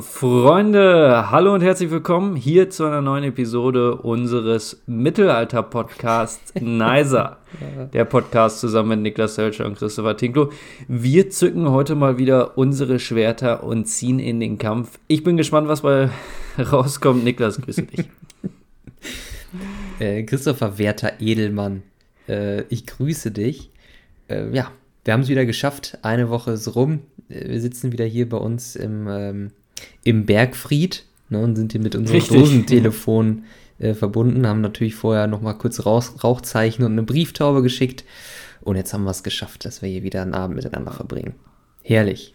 Freunde, hallo und herzlich willkommen hier zu einer neuen Episode unseres Mittelalter-Podcasts Neiser. Der Podcast zusammen mit Niklas Hölscher und Christopher Tinklo. Wir zücken heute mal wieder unsere Schwerter und ziehen in den Kampf. Ich bin gespannt, was bei rauskommt. Niklas, grüße dich. äh, Christopher Werter Edelmann, äh, ich grüße dich. Äh, ja, wir haben es wieder geschafft. Eine Woche ist rum. Wir sitzen wieder hier bei uns im ähm, im Bergfried ne, und sind hier mit unserem Richtig. Dosentelefon äh, verbunden, haben natürlich vorher noch mal kurz Rauch, Rauchzeichen und eine Brieftaube geschickt und jetzt haben wir es geschafft, dass wir hier wieder einen Abend miteinander verbringen. Herrlich.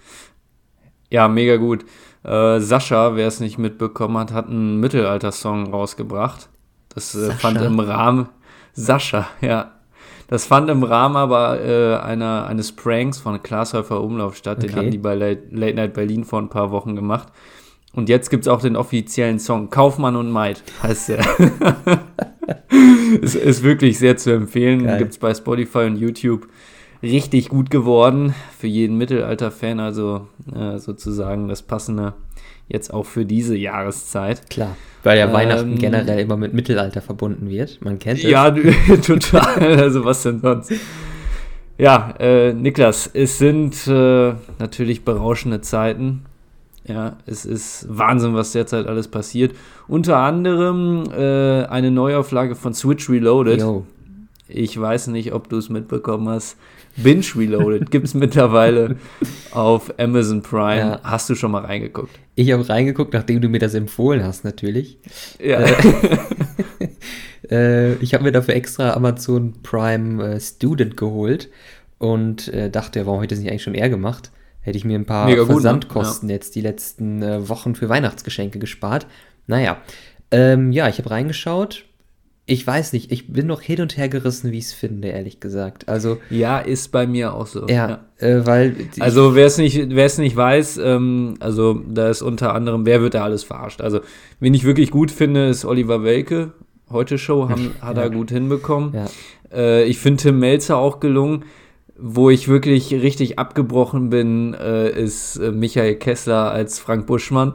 Ja, mega gut. Äh, Sascha, wer es nicht mitbekommen hat, hat einen Mittelalter-Song rausgebracht. Das äh, fand im Rahmen. Sascha, ja. Das fand im Rahmen aber äh, einer, eines Pranks von Glashäufer Umlauf statt. Okay. Den hatten die bei Late, Late Night Berlin vor ein paar Wochen gemacht. Und jetzt gibt es auch den offiziellen Song Kaufmann und Maid, heißt der. es ist wirklich sehr zu empfehlen. Gibt es bei Spotify und YouTube. Richtig gut geworden. Für jeden Mittelalter-Fan, also äh, sozusagen das passende jetzt auch für diese Jahreszeit. Klar, weil ja ähm, Weihnachten generell immer mit Mittelalter verbunden wird. Man kennt es. Ja, total. Also was denn sonst? Ja, äh, Niklas, es sind äh, natürlich berauschende Zeiten. Ja, es ist Wahnsinn, was derzeit alles passiert. Unter anderem äh, eine Neuauflage von Switch Reloaded. Yo. Ich weiß nicht, ob du es mitbekommen hast. Binge Reloaded gibt es mittlerweile auf Amazon Prime. Ja. Hast du schon mal reingeguckt? Ich habe reingeguckt, nachdem du mir das empfohlen hast, natürlich. Ja. Äh, äh, ich habe mir dafür extra Amazon Prime äh, Student geholt und äh, dachte, warum habe ich das nicht eigentlich schon eher gemacht? Hätte ich mir ein paar Mega Versandkosten gut, ne? ja. jetzt die letzten äh, Wochen für Weihnachtsgeschenke gespart. Naja, ähm, ja, ich habe reingeschaut ich weiß nicht, ich bin noch hin und her gerissen, wie ich es finde, ehrlich gesagt. Also ja, ist bei mir auch so. Ja, ja. Äh, weil also wer es nicht, wer es nicht weiß, ähm, also da ist unter anderem, wer wird da alles verarscht? Also wen ich wirklich gut finde, ist Oliver Welke. Heute Show haben, hat ja. er gut hinbekommen. Ja. Äh, ich finde Tim Melzer auch gelungen. Wo ich wirklich richtig abgebrochen bin, äh, ist äh, Michael Kessler als Frank Buschmann.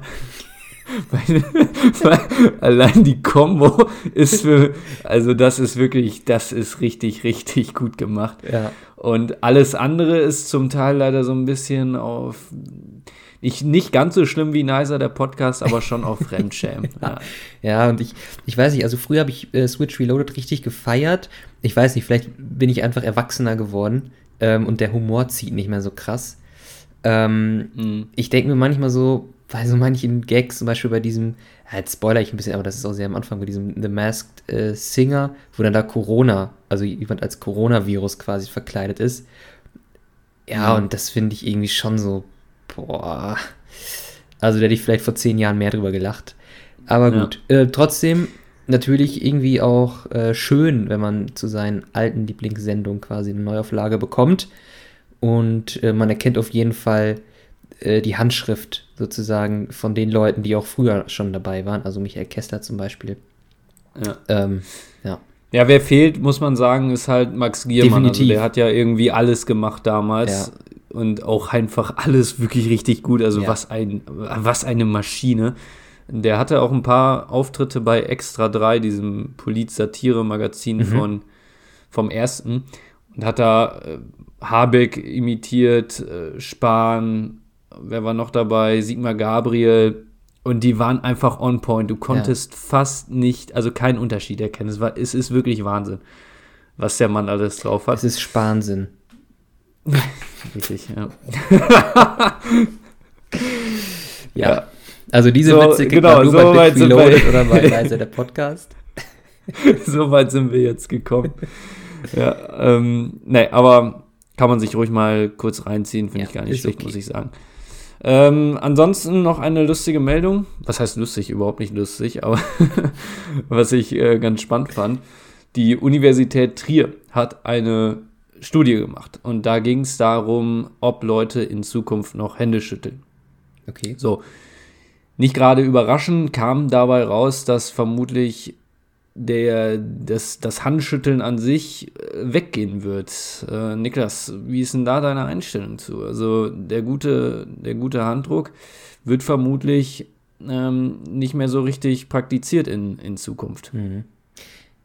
allein die Combo ist für, also das ist wirklich, das ist richtig, richtig gut gemacht. Ja. Und alles andere ist zum Teil leider so ein bisschen auf, nicht, nicht ganz so schlimm wie Nicer, der Podcast, aber schon auf Fremdschämen. ja. ja, und ich, ich weiß nicht, also früher habe ich äh, Switch Reloaded richtig gefeiert. Ich weiß nicht, vielleicht bin ich einfach erwachsener geworden ähm, und der Humor zieht nicht mehr so krass. Ähm, mhm. Ich denke mir manchmal so, bei so manchen Gags, zum Beispiel bei diesem, ja, jetzt spoiler ich ein bisschen, aber das ist auch sehr am Anfang, bei diesem The Masked äh, Singer, wo dann da Corona, also jemand als Coronavirus quasi verkleidet ist. Ja, mhm. und das finde ich irgendwie schon so, boah. Also da hätte ich vielleicht vor zehn Jahren mehr drüber gelacht. Aber gut, ja. äh, trotzdem natürlich irgendwie auch äh, schön, wenn man zu seinen alten Lieblingssendungen quasi eine Neuauflage bekommt. Und äh, man erkennt auf jeden Fall äh, die Handschrift sozusagen von den Leuten, die auch früher schon dabei waren, also Michael Kessler zum Beispiel. Ja. Ähm, ja. Ja, wer fehlt, muss man sagen, ist halt Max Giermann. Also der hat ja irgendwie alles gemacht damals. Ja. Und auch einfach alles wirklich richtig gut. Also ja. was, ein, was eine Maschine. Der hatte auch ein paar Auftritte bei Extra 3, diesem Polit-Satire-Magazin mhm. von, vom ersten. Und hat da äh, Habeck imitiert, äh, Spahn, wer war noch dabei? Sigmar Gabriel. Und die waren einfach on point. Du konntest ja. fast nicht, also keinen Unterschied erkennen. Es, war, es ist wirklich Wahnsinn, was der Mann alles drauf hat. Es ist Spahnsinn. Richtig, ja. ja. ja. Also diese so, Witze kriegt genau, man nur so bei Big Reloaded oder bei Leise der Podcast. so weit sind wir jetzt gekommen. ja, ähm, nee, aber kann man sich ruhig mal kurz reinziehen, finde ja, ich gar nicht schlecht, okay. muss ich sagen. Ähm, ansonsten noch eine lustige Meldung. Was heißt lustig? Überhaupt nicht lustig, aber was ich äh, ganz spannend fand. Die Universität Trier hat eine Studie gemacht und da ging es darum, ob Leute in Zukunft noch Hände schütteln. Okay. So. Nicht gerade überraschend kam dabei raus, dass vermutlich der, das, das Handschütteln an sich äh, weggehen wird. Äh, Niklas, wie ist denn da deine Einstellung zu? Also der gute, der gute Handdruck wird vermutlich ähm, nicht mehr so richtig praktiziert in, in Zukunft. Mhm.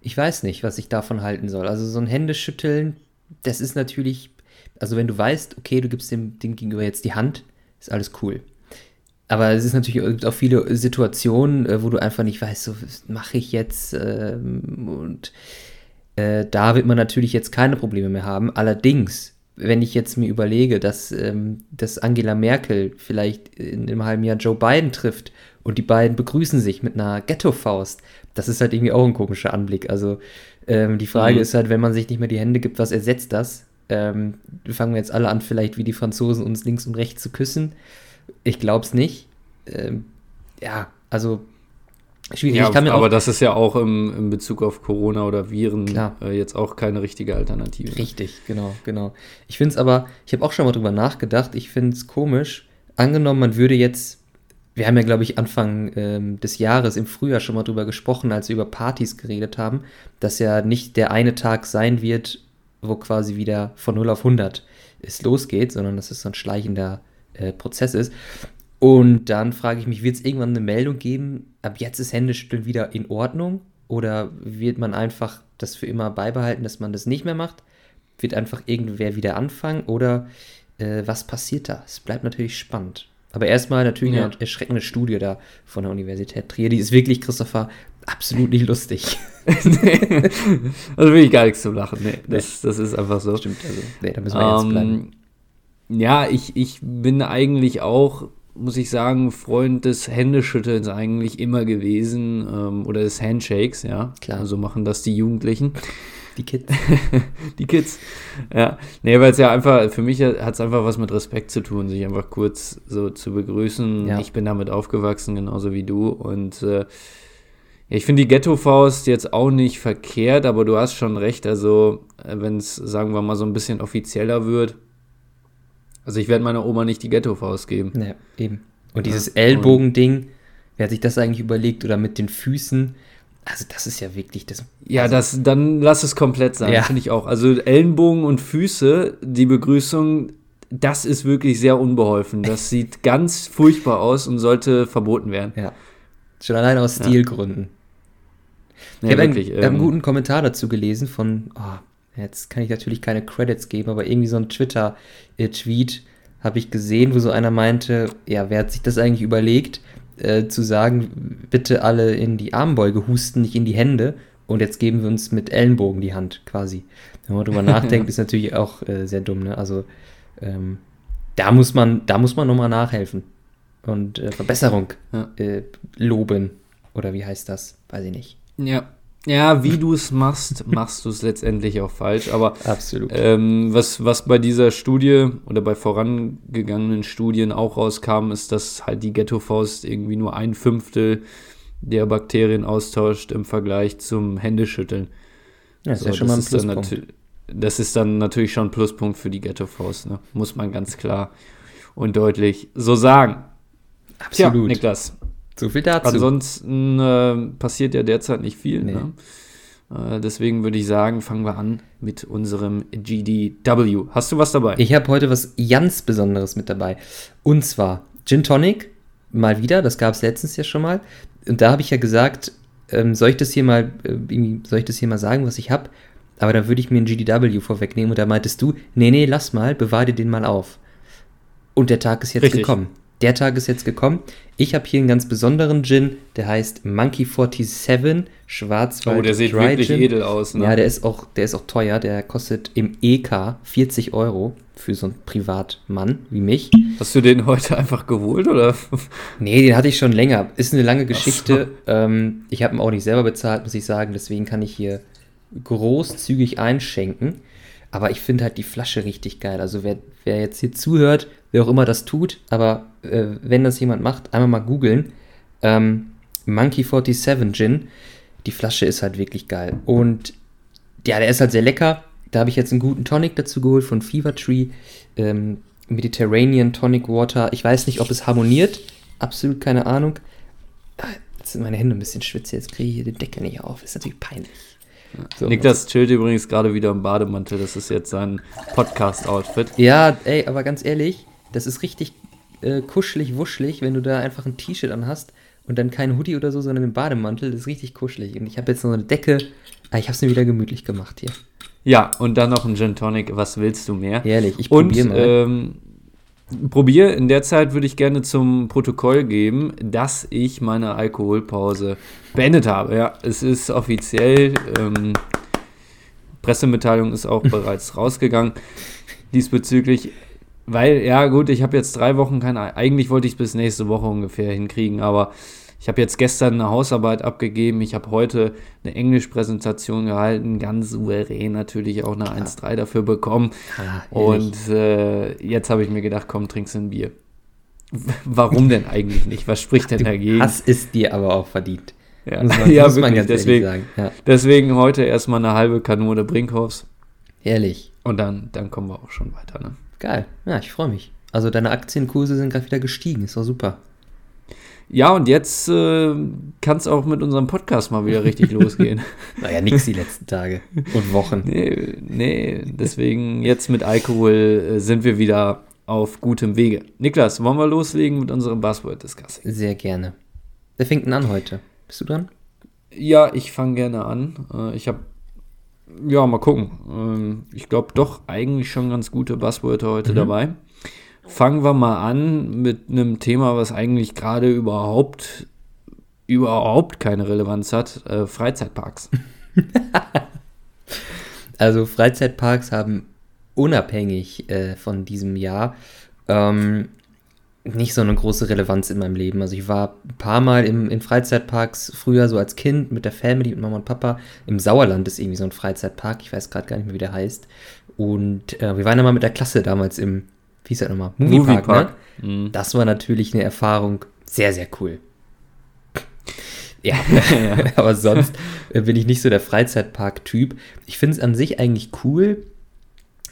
Ich weiß nicht, was ich davon halten soll. Also so ein Händeschütteln, das ist natürlich, also wenn du weißt, okay, du gibst dem Ding gegenüber jetzt die Hand, ist alles cool. Aber es ist natürlich auch viele Situationen, äh, wo du einfach nicht weißt, so, was mache ich jetzt? Ähm, und äh, da wird man natürlich jetzt keine Probleme mehr haben. Allerdings, wenn ich jetzt mir überlege, dass, ähm, dass Angela Merkel vielleicht in einem halben Jahr Joe Biden trifft und die beiden begrüßen sich mit einer Ghetto-Faust, das ist halt irgendwie auch ein komischer Anblick. Also ähm, die Frage mhm. ist halt, wenn man sich nicht mehr die Hände gibt, was ersetzt das? Ähm, fangen wir jetzt alle an, vielleicht wie die Franzosen uns links und rechts zu küssen. Ich glaube es nicht. Ähm, ja, also schwierig. Ja, aber das ist ja auch im, im Bezug auf Corona oder Viren äh, jetzt auch keine richtige Alternative. Richtig, genau, genau. Ich finde es aber, ich habe auch schon mal drüber nachgedacht, ich finde es komisch. Angenommen, man würde jetzt, wir haben ja, glaube ich, Anfang ähm, des Jahres im Frühjahr schon mal drüber gesprochen, als wir über Partys geredet haben, dass ja nicht der eine Tag sein wird, wo quasi wieder von 0 auf 100 es losgeht, sondern dass es so ein schleichender äh, Prozess ist. Und dann frage ich mich, wird es irgendwann eine Meldung geben, ab jetzt ist Händeschütteln wieder in Ordnung? Oder wird man einfach das für immer beibehalten, dass man das nicht mehr macht? Wird einfach irgendwer wieder anfangen? Oder äh, was passiert da? Es bleibt natürlich spannend. Aber erstmal natürlich ja. eine erschreckende Studie da von der Universität Trier. Die ist wirklich, Christopher, absolut nicht lustig. nee, also wirklich gar nichts zum Lachen. Nee, das, das ist einfach so. Stimmt, also, nee, da müssen wir um, jetzt bleiben. Ja, ich, ich bin eigentlich auch, muss ich sagen, Freund des Händeschüttelns eigentlich immer gewesen ähm, oder des Handshakes, ja. Klar. So machen das die Jugendlichen. Die Kids. die Kids. Ja. Nee, weil es ja einfach, für mich hat es einfach was mit Respekt zu tun, sich einfach kurz so zu begrüßen. Ja. Ich bin damit aufgewachsen, genauso wie du. Und äh, ich finde die Ghetto-Faust jetzt auch nicht verkehrt, aber du hast schon recht. Also, äh, wenn es, sagen wir mal, so ein bisschen offizieller wird, also ich werde meiner Oma nicht die Ghetto-Faust geben. Ja, eben. Und dieses ja, Ellbogending, wer hat sich das eigentlich überlegt? Oder mit den Füßen? Also das ist ja wirklich das. Ja, also, das, dann lass es komplett sein, ja. finde ich auch. Also Ellenbogen und Füße, die Begrüßung, das ist wirklich sehr unbeholfen. Das sieht ganz furchtbar aus und sollte verboten werden. Ja. Schon allein aus Stilgründen. Ja. Ich habe einen, ähm, einen, guten Kommentar dazu gelesen von, oh, Jetzt kann ich natürlich keine Credits geben, aber irgendwie so ein Twitter-Tweet habe ich gesehen, wo so einer meinte, ja, wer hat sich das eigentlich überlegt, äh, zu sagen, bitte alle in die Armbeuge husten, nicht in die Hände. Und jetzt geben wir uns mit Ellenbogen die Hand quasi. Wenn man drüber nachdenkt, ist natürlich auch äh, sehr dumm. Ne? Also ähm, da muss man, da muss man nochmal nachhelfen und äh, Verbesserung ja. Äh, loben. Oder wie heißt das? Weiß ich nicht. Ja, ja, wie du es machst, machst du es letztendlich auch falsch. Aber Absolut. Ähm, was, was bei dieser Studie oder bei vorangegangenen Studien auch rauskam, ist, dass halt die Ghetto-Faust irgendwie nur ein Fünftel der Bakterien austauscht im Vergleich zum Händeschütteln. Ja, das so, ist ja schon mal ein Pluspunkt. Das ist dann natürlich schon ein Pluspunkt für die Ghetto-Faust, ne? muss man ganz klar und deutlich so sagen. Absolut. Tja, Niklas, so viel dazu. Ansonsten äh, passiert ja derzeit nicht viel. Nee. Ne? Äh, deswegen würde ich sagen, fangen wir an mit unserem GDW. Hast du was dabei? Ich habe heute was ganz Besonderes mit dabei. Und zwar Gin Tonic, mal wieder, das gab es letztens ja schon mal. Und da habe ich ja gesagt, ähm, soll ich das hier mal, äh, soll ich das hier mal sagen, was ich habe? Aber dann würde ich mir einen GDW vorwegnehmen und da meintest du, nee, nee, lass mal, bewahr dir den mal auf. Und der Tag ist jetzt Richtig. gekommen. Der Tag ist jetzt gekommen. Ich habe hier einen ganz besonderen Gin, der heißt Monkey 47 Schwarzwald. Oh, der sieht Dry wirklich Gin. edel aus. Ne? Ja, der ist, auch, der ist auch teuer. Der kostet im EK 40 Euro für so einen Privatmann wie mich. Hast du den heute einfach geholt oder? Nee, den hatte ich schon länger. Ist eine lange Geschichte. So. Ähm, ich habe ihn auch nicht selber bezahlt, muss ich sagen. Deswegen kann ich hier großzügig einschenken. Aber ich finde halt die Flasche richtig geil. Also wer, wer jetzt hier zuhört, wer auch immer das tut, aber äh, wenn das jemand macht, einmal mal googeln. Ähm, Monkey 47 Gin. Die Flasche ist halt wirklich geil. Und ja, der ist halt sehr lecker. Da habe ich jetzt einen guten Tonic dazu geholt von Fever Tree. Ähm, Mediterranean Tonic Water. Ich weiß nicht, ob es harmoniert. Absolut keine Ahnung. jetzt sind meine Hände ein bisschen schwitzig, jetzt kriege ich hier den Deckel nicht auf. Ist natürlich peinlich. So. Niklas chillt übrigens gerade wieder im Bademantel. Das ist jetzt sein Podcast-Outfit. Ja, ey, aber ganz ehrlich, das ist richtig äh, kuschelig, wuschelig, wenn du da einfach ein T-Shirt anhast und dann kein Hoodie oder so, sondern einen Bademantel. Das ist richtig kuschelig. Und ich habe jetzt noch eine Decke. Ah, ich habe es mir wieder gemütlich gemacht hier. Ja, und dann noch ein Gin Tonic. Was willst du mehr? Ehrlich, ich probiere mal. Ähm, probier. In der Zeit würde ich gerne zum Protokoll geben, dass ich meine Alkoholpause beendet habe. Ja, es ist offiziell. Ähm, Pressemitteilung ist auch bereits rausgegangen diesbezüglich. Weil, ja, gut, ich habe jetzt drei Wochen keine. Eigentlich wollte ich es bis nächste Woche ungefähr hinkriegen, aber ich habe jetzt gestern eine Hausarbeit abgegeben. Ich habe heute eine Englischpräsentation gehalten, ganz souverän natürlich auch eine 1-3 dafür bekommen. Ah, und äh, jetzt habe ich mir gedacht, komm, trinkst ein Bier. Warum denn eigentlich nicht? Was spricht denn dagegen? Das ist dir aber auch verdient. Ja, muss man, ja muss wirklich. deswegen, ja. deswegen heute erstmal eine halbe Kanone Brinkhoffs. Ehrlich. Und dann, dann kommen wir auch schon weiter. Ne? Geil. Ja, ich freue mich. Also deine Aktienkurse sind gerade wieder gestiegen. Ist doch super. Ja, und jetzt äh, kann es auch mit unserem Podcast mal wieder richtig losgehen. naja, nix die letzten Tage und Wochen. Nee, nee, deswegen jetzt mit Alkohol äh, sind wir wieder auf gutem Wege. Niklas, wollen wir loslegen mit unserem Buzzword-Discussing? Sehr gerne. Wer fängt denn an heute? Bist du dran? Ja, ich fange gerne an. Äh, ich habe, ja, mal gucken. Ähm, ich glaube doch eigentlich schon ganz gute Buzzwörter heute mhm. dabei. Fangen wir mal an mit einem Thema, was eigentlich gerade überhaupt, überhaupt keine Relevanz hat: äh, Freizeitparks. also, Freizeitparks haben unabhängig äh, von diesem Jahr ähm, nicht so eine große Relevanz in meinem Leben. Also ich war ein paar Mal im, in Freizeitparks früher so als Kind mit der Family, mit Mama und Papa. Im Sauerland ist irgendwie so ein Freizeitpark, ich weiß gerade gar nicht mehr, wie der heißt. Und äh, wir waren immer mit der Klasse damals im wie ist das nochmal? Moviepark, Movie ne? Mhm. Das war natürlich eine Erfahrung sehr, sehr cool. Ja, aber sonst bin ich nicht so der Freizeitpark-Typ. Ich finde es an sich eigentlich cool,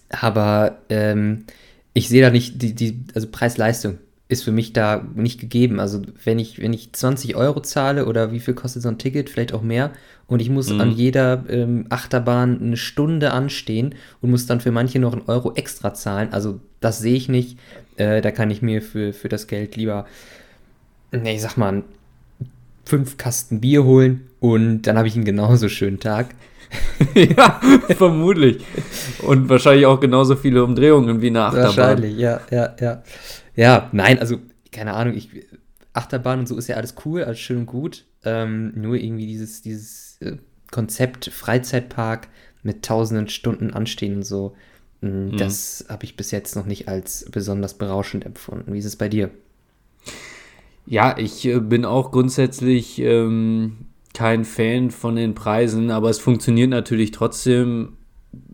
aber ähm, ich sehe da nicht die, die, also Preis-Leistung ist für mich da nicht gegeben. Also wenn ich, wenn ich 20 Euro zahle oder wie viel kostet so ein Ticket, vielleicht auch mehr, und ich muss mhm. an jeder ähm, Achterbahn eine Stunde anstehen und muss dann für manche noch einen Euro extra zahlen. Also das sehe ich nicht. Äh, da kann ich mir für, für das Geld lieber, ne, ich sag mal, fünf Kasten Bier holen und dann habe ich einen genauso schönen Tag. ja, vermutlich. Und wahrscheinlich auch genauso viele Umdrehungen wie eine Achterbahn. Wahrscheinlich, ja, ja, ja. Ja, nein, also, keine Ahnung, ich, Achterbahn und so ist ja alles cool, alles schön und gut. Ähm, nur irgendwie dieses, dieses äh, Konzept Freizeitpark mit tausenden Stunden anstehen und so, mh, mhm. das habe ich bis jetzt noch nicht als besonders berauschend empfunden. Wie ist es bei dir? Ja, ich äh, bin auch grundsätzlich ähm, kein Fan von den Preisen, aber es funktioniert natürlich trotzdem.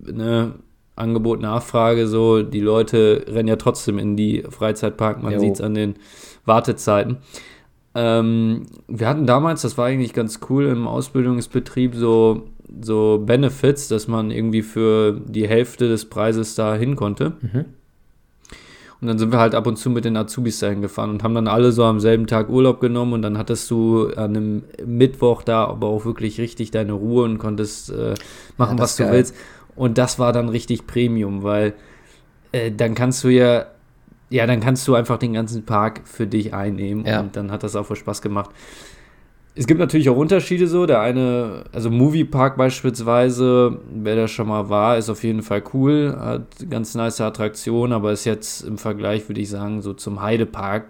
Ne? Angebot, Nachfrage, so, die Leute rennen ja trotzdem in die Freizeitpark, man sieht es an den Wartezeiten. Ähm, wir hatten damals, das war eigentlich ganz cool im Ausbildungsbetrieb, so, so Benefits, dass man irgendwie für die Hälfte des Preises da hin konnte. Mhm. Und dann sind wir halt ab und zu mit den Azubis dahin gefahren und haben dann alle so am selben Tag Urlaub genommen und dann hattest du an einem Mittwoch da aber auch wirklich richtig deine Ruhe und konntest äh, machen, ja, was du geil. willst. Und das war dann richtig Premium, weil äh, dann kannst du ja, ja, dann kannst du einfach den ganzen Park für dich einnehmen ja. und dann hat das auch voll Spaß gemacht. Es gibt natürlich auch Unterschiede so. Der eine, also Movie Park beispielsweise, wer da schon mal war, ist auf jeden Fall cool, hat ganz nice Attraktionen, aber ist jetzt im Vergleich, würde ich sagen, so zum Heidepark,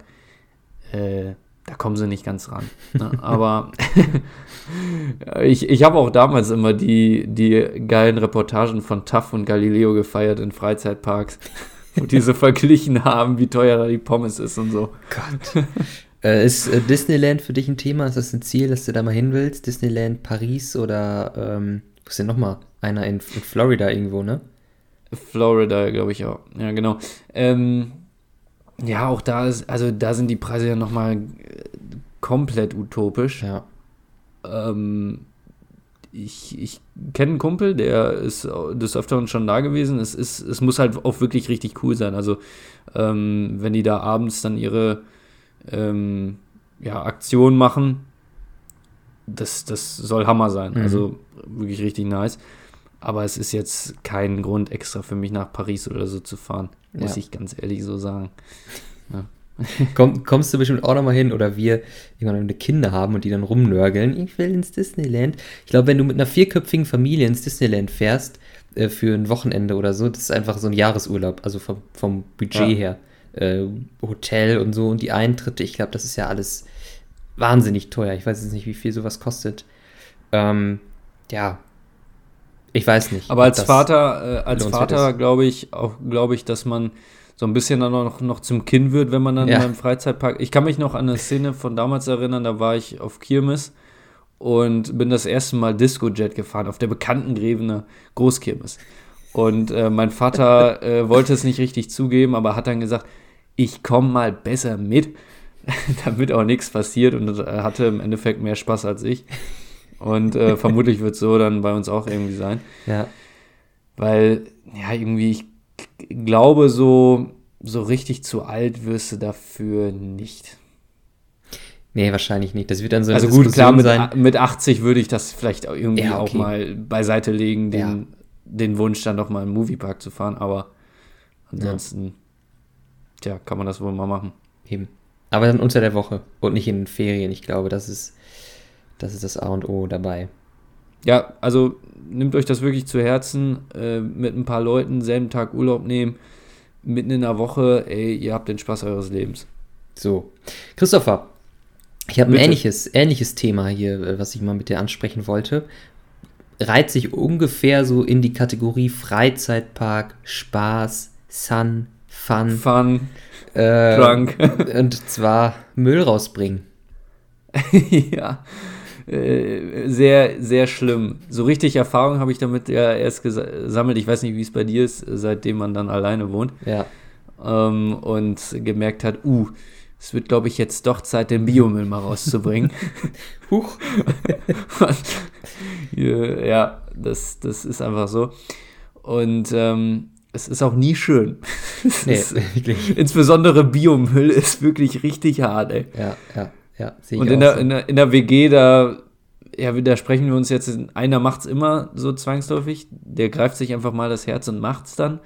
äh, da kommen sie nicht ganz ran. Ne? Aber ich, ich habe auch damals immer die, die geilen Reportagen von TAF und Galileo gefeiert in Freizeitparks, wo die so verglichen haben, wie teuer da die Pommes ist und so. Gott. Äh, ist äh, Disneyland für dich ein Thema? Ist das ein Ziel, dass du da mal hin willst? Disneyland Paris oder ähm, wo ist denn nochmal? Einer in, in, Florida irgendwo, ne? Florida, glaube ich auch. Ja, genau. Ähm, ja, auch da ist, also da sind die Preise ja nochmal äh, komplett utopisch. Ja. Ähm, ich, ich kenne einen Kumpel, der ist des Öfteren schon da gewesen. Es, ist, es muss halt auch wirklich richtig cool sein. Also, ähm, wenn die da abends dann ihre ähm, ja, Aktion machen, das, das soll Hammer sein. Mhm. Also wirklich richtig nice. Aber es ist jetzt kein Grund extra für mich nach Paris oder so zu fahren, muss ja. ich ganz ehrlich so sagen. Ja. Komm, kommst du bestimmt auch nochmal hin oder wir irgendwann eine Kinder haben und die dann rumnörgeln, ich will ins Disneyland. Ich glaube, wenn du mit einer vierköpfigen Familie ins Disneyland fährst, äh, für ein Wochenende oder so, das ist einfach so ein Jahresurlaub, also vom, vom Budget ja. her. Äh, Hotel und so und die Eintritte, ich glaube, das ist ja alles wahnsinnig teuer. Ich weiß jetzt nicht, wie viel sowas kostet. Ähm, ja, ich weiß nicht. Aber als Vater, äh, als Vater glaube ich auch, glaube ich, dass man so ein bisschen dann noch, noch zum Kind wird, wenn man dann ja. in einem Freizeitpark. Ich kann mich noch an eine Szene von damals erinnern, da war ich auf Kirmes und bin das erste Mal Disco-Jet gefahren, auf der bekannten Grevener Großkirmes. Und äh, mein Vater äh, wollte es nicht richtig zugeben, aber hat dann gesagt, ich komme mal besser mit, damit auch nichts passiert und äh, hatte im Endeffekt mehr Spaß als ich. Und äh, vermutlich wird es so dann bei uns auch irgendwie sein. Ja. Weil, ja, irgendwie, ich glaube, so, so richtig zu alt wirst du dafür nicht. Nee, wahrscheinlich nicht. Das wird dann so eine Also gut, klar, mit, sein. mit 80 würde ich das vielleicht irgendwie ja, okay. auch mal beiseite legen, den, ja. den Wunsch dann doch mal im Moviepark zu fahren, aber ansonsten, ja. tja, kann man das wohl mal machen. Eben. Aber dann unter der Woche und nicht in den Ferien. Ich glaube, das ist, das ist das A und O dabei. Ja, also nehmt euch das wirklich zu Herzen, äh, mit ein paar Leuten selben Tag Urlaub nehmen, mitten in der Woche, ey, ihr habt den Spaß eures Lebens. So. Christopher, ich habe ein ähnliches, ähnliches Thema hier, äh, was ich mal mit dir ansprechen wollte. Reiht sich ungefähr so in die Kategorie Freizeitpark, Spaß, Sun, Fun. Fun. Äh, Drunk. und zwar Müll rausbringen. ja. Äh, sehr, sehr schlimm. So richtig Erfahrung habe ich damit ja erst gesammelt. Ich weiß nicht, wie es bei dir ist, seitdem man dann alleine wohnt. Ja. Ähm, und gemerkt hat, uh, es wird, glaube ich, jetzt doch Zeit, den Biomüll mal rauszubringen. Huch. ja, das, das ist einfach so. Und ähm, es ist auch nie schön. Nee, ist, wirklich. Insbesondere Biomüll ist wirklich richtig hart, ey. Ja, ja, ja. Und in der, so. in, der, in der WG, da ja, widersprechen wir uns jetzt. Einer macht es immer so zwangsläufig. Der greift sich einfach mal das Herz und macht es dann.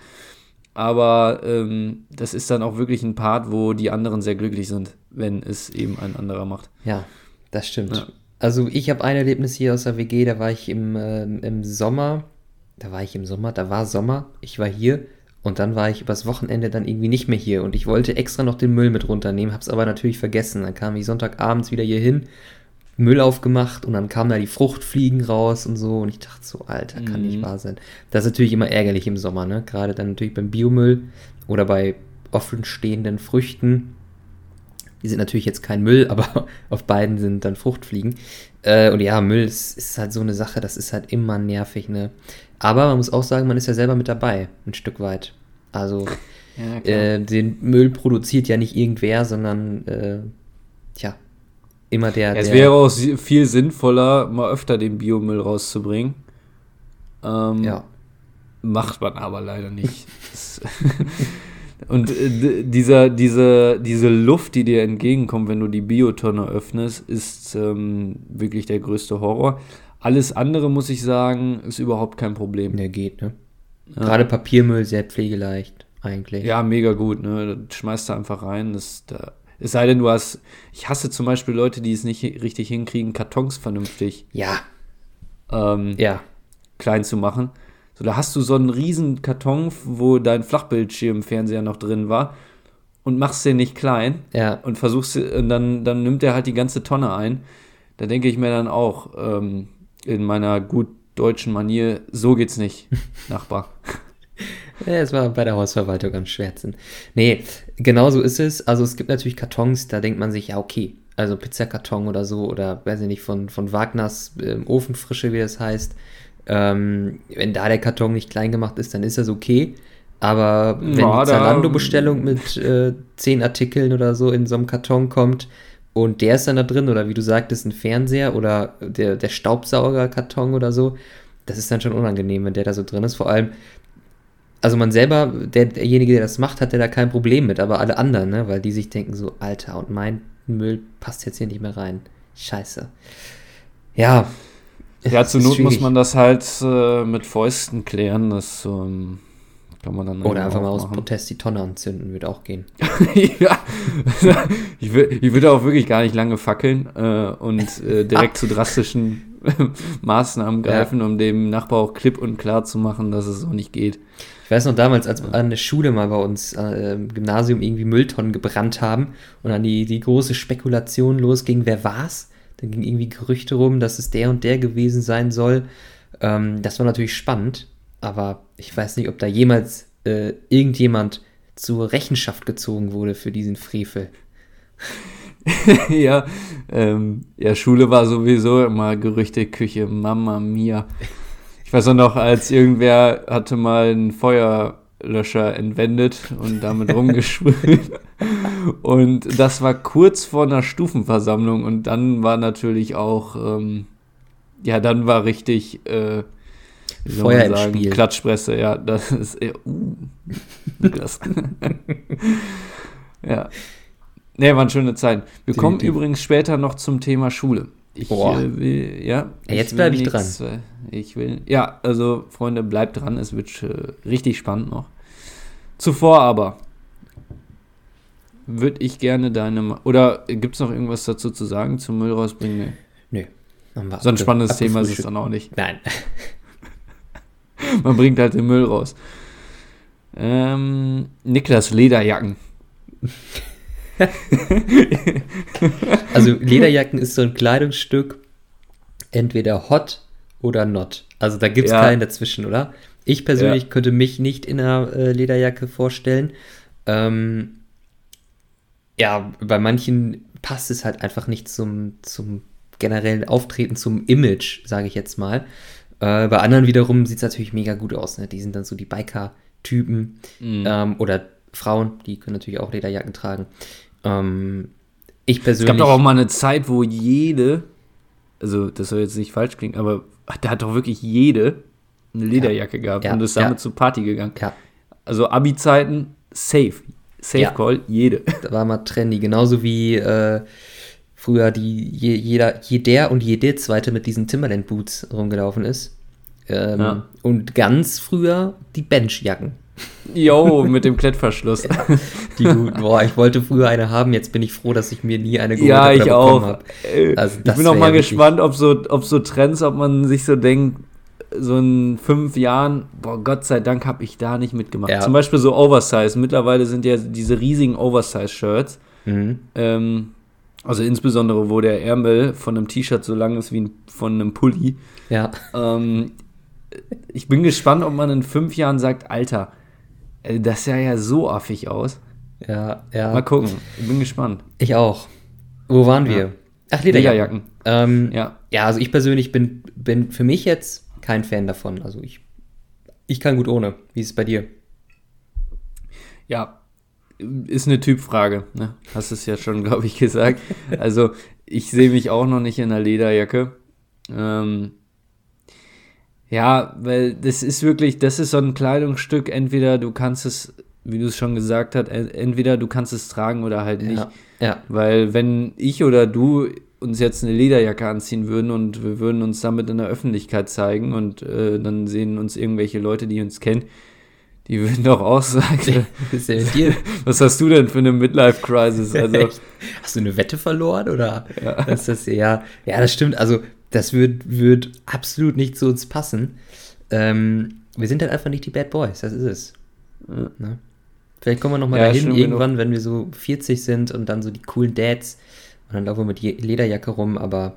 Aber ähm, das ist dann auch wirklich ein Part, wo die anderen sehr glücklich sind, wenn es eben ein anderer macht. Ja, das stimmt. Ja. Also ich habe ein Erlebnis hier aus der WG, da war ich im, äh, im Sommer, da war ich im Sommer, da war Sommer, ich war hier und dann war ich übers Wochenende dann irgendwie nicht mehr hier und ich wollte extra noch den Müll mit runternehmen, habe es aber natürlich vergessen. Dann kam ich Sonntagabends wieder hier hin Müll aufgemacht und dann kamen da die Fruchtfliegen raus und so. Und ich dachte so, Alter, kann mhm. nicht wahr sein. Das ist natürlich immer ärgerlich im Sommer, ne? Gerade dann natürlich beim Biomüll oder bei offenstehenden Früchten. Die sind natürlich jetzt kein Müll, aber auf beiden sind dann Fruchtfliegen. Äh, und ja, Müll ist, ist, halt so eine Sache, das ist halt immer nervig, ne? Aber man muss auch sagen, man ist ja selber mit dabei, ein Stück weit. Also, ja, äh, den Müll produziert ja nicht irgendwer, sondern, äh, tja, immer der. Ja, es wäre auch viel sinnvoller, mal öfter den Biomüll rauszubringen. Ähm, ja. Macht man aber leider nicht. Und äh, dieser, diese, diese Luft, die dir entgegenkommt, wenn du die Biotonne öffnest, ist ähm, wirklich der größte Horror. Alles andere, muss ich sagen, ist überhaupt kein Problem. Der geht, ne? Ja. Gerade Papiermüll sehr pflegeleicht, eigentlich. Ja, mega gut, ne? Das schmeißt du einfach rein. Das, da es sei denn, du hast. Ich hasse zum Beispiel Leute, die es nicht richtig hinkriegen, Kartons vernünftig. Ja. Ähm, ja. Klein zu machen. So, da hast du so einen riesen Karton, wo dein Flachbildschirmfernseher noch drin war und machst den nicht klein. Ja. Und versuchst, und dann, dann nimmt er halt die ganze Tonne ein. Da denke ich mir dann auch, ähm, in meiner gut deutschen Manier, so geht's nicht, Nachbar. Ja, es war bei der Hausverwaltung am schwersten. Nee, genau so ist es. Also es gibt natürlich Kartons, da denkt man sich, ja, okay, also Pizzakarton oder so, oder weiß ich nicht, von, von Wagners äh, Ofenfrische, wie das heißt. Ähm, wenn da der Karton nicht klein gemacht ist, dann ist das okay. Aber wenn ja, die Zalando-Bestellung mit äh, zehn Artikeln oder so in so einem Karton kommt und der ist dann da drin, oder wie du sagtest, ein Fernseher oder der, der Staubsaugerkarton oder so, das ist dann schon unangenehm, wenn der da so drin ist. Vor allem, also man selber, der, derjenige, der das macht, hat ja da kein Problem mit, aber alle anderen, ne? Weil die sich denken so, Alter, und mein Müll passt jetzt hier nicht mehr rein. Scheiße. Ja. Ja, zur Not muss man das halt äh, mit Fäusten klären. Das ähm, kann man dann. Oder einfach mal aus Protest die Tonne anzünden, wird auch gehen. ja. ich, will, ich würde auch wirklich gar nicht lange fackeln äh, und äh, direkt zu drastischen Maßnahmen greifen, ja. um dem Nachbar auch klipp und klar zu machen, dass es so nicht geht. Ich weiß noch damals, als wir an der Schule mal bei uns äh, im Gymnasium irgendwie Mülltonnen gebrannt haben und dann die, die große Spekulation losging, wer war's? Dann ging irgendwie Gerüchte rum, dass es der und der gewesen sein soll. Ähm, das war natürlich spannend, aber ich weiß nicht, ob da jemals äh, irgendjemand zur Rechenschaft gezogen wurde für diesen Frevel. ja, ähm, ja, Schule war sowieso immer Gerüchteküche, Mama mia. Ich weiß auch noch, als irgendwer hatte mal einen Feuerlöscher entwendet und damit rumgesprüht. und das war kurz vor einer Stufenversammlung und dann war natürlich auch, ähm, ja, dann war richtig, äh, Feuer im Spiel. Klatschpresse, ja, das ist, äh, uh, Niklas. ja. Ne, waren schöne Zeiten. Wir kommen übrigens später noch zum Thema Schule. Ich Boah. Will, ja. ja jetzt bleibe ich dran. Äh, ich will, ja, also Freunde, bleibt dran, es wird äh, richtig spannend noch. Zuvor aber würde ich gerne deine, oder gibt es noch irgendwas dazu zu sagen zum Müll rausbringen? Nee. Nö. So ein spannendes Thema ist es dann auch nicht. Nein. Man bringt halt den Müll raus. Ähm, Niklas Lederjacken. also Lederjacken ist so ein Kleidungsstück, entweder hot oder not. Also da gibt es ja. keinen dazwischen, oder? Ich persönlich ja. könnte mich nicht in einer äh, Lederjacke vorstellen. Ähm, ja, bei manchen passt es halt einfach nicht zum, zum generellen Auftreten, zum Image, sage ich jetzt mal. Äh, bei anderen wiederum sieht es natürlich mega gut aus. Ne? Die sind dann so die Biker-Typen mhm. ähm, oder Frauen, die können natürlich auch Lederjacken tragen. Ähm, ich persönlich. Es gab doch auch mal eine Zeit, wo jede, also das soll jetzt nicht falsch klingen, aber da hat doch wirklich jede eine Lederjacke ja. gehabt ja. und ist damit ja. zur Party gegangen. Also Abi-Zeiten, safe. Safe Call, jede. Da war mal trendy, genauso wie äh, früher die je, jeder, jeder und jede zweite mit diesen Timberland Boots rumgelaufen ist. Ähm, und ganz früher die Benchjacken. Jo, mit dem Klettverschluss. Ja, die guten. Boah, ich wollte früher eine haben, jetzt bin ich froh, dass ich mir nie eine geholt ja, ich auch. Äh, also, ich bin auch mal gespannt, ob so, ob so Trends, ob man sich so denkt, so in fünf Jahren, boah, Gott sei Dank habe ich da nicht mitgemacht. Ja. Zum Beispiel so Oversize. Mittlerweile sind ja diese riesigen Oversize-Shirts. Mhm. Ähm, also insbesondere, wo der Ärmel von einem T-Shirt so lang ist wie von einem Pulli. Ja. Ähm, ich bin gespannt, ob man in fünf Jahren sagt, Alter, äh, das sah ja so affig aus. Ja, ja. Mal gucken. Ich bin gespannt. Ich auch. Wo waren wir? Ja. Ach, Lederjacken. Ähm, ja. Ja, also ich persönlich bin, bin für mich jetzt kein Fan davon. Also ich, ich kann gut ohne. Wie ist es bei dir? Ja, ist eine Typfrage. Ne? Hast es ja schon, glaube ich, gesagt. Also ich sehe mich auch noch nicht in einer Lederjacke. Ähm, ja, weil das ist wirklich, das ist so ein Kleidungsstück, entweder du kannst es, wie du es schon gesagt hast, entweder du kannst es tragen oder halt nicht. Ja, ja. Weil wenn ich oder du uns jetzt eine Lederjacke anziehen würden und wir würden uns damit in der Öffentlichkeit zeigen und äh, dann sehen uns irgendwelche Leute, die uns kennen, die würden doch auch sagen, was, was hast du denn für eine Midlife-Crisis? Also, Hast du eine Wette verloren oder? Ja. Das ist ja, ja, das stimmt. Also das wird, wird absolut nicht zu uns passen. Ähm, wir sind halt einfach nicht die Bad Boys, das ist es. Ja. Ne? Vielleicht kommen wir nochmal ja, dahin, irgendwann, genug. wenn wir so 40 sind und dann so die coolen Dads und dann laufen wir mit Lederjacke rum, aber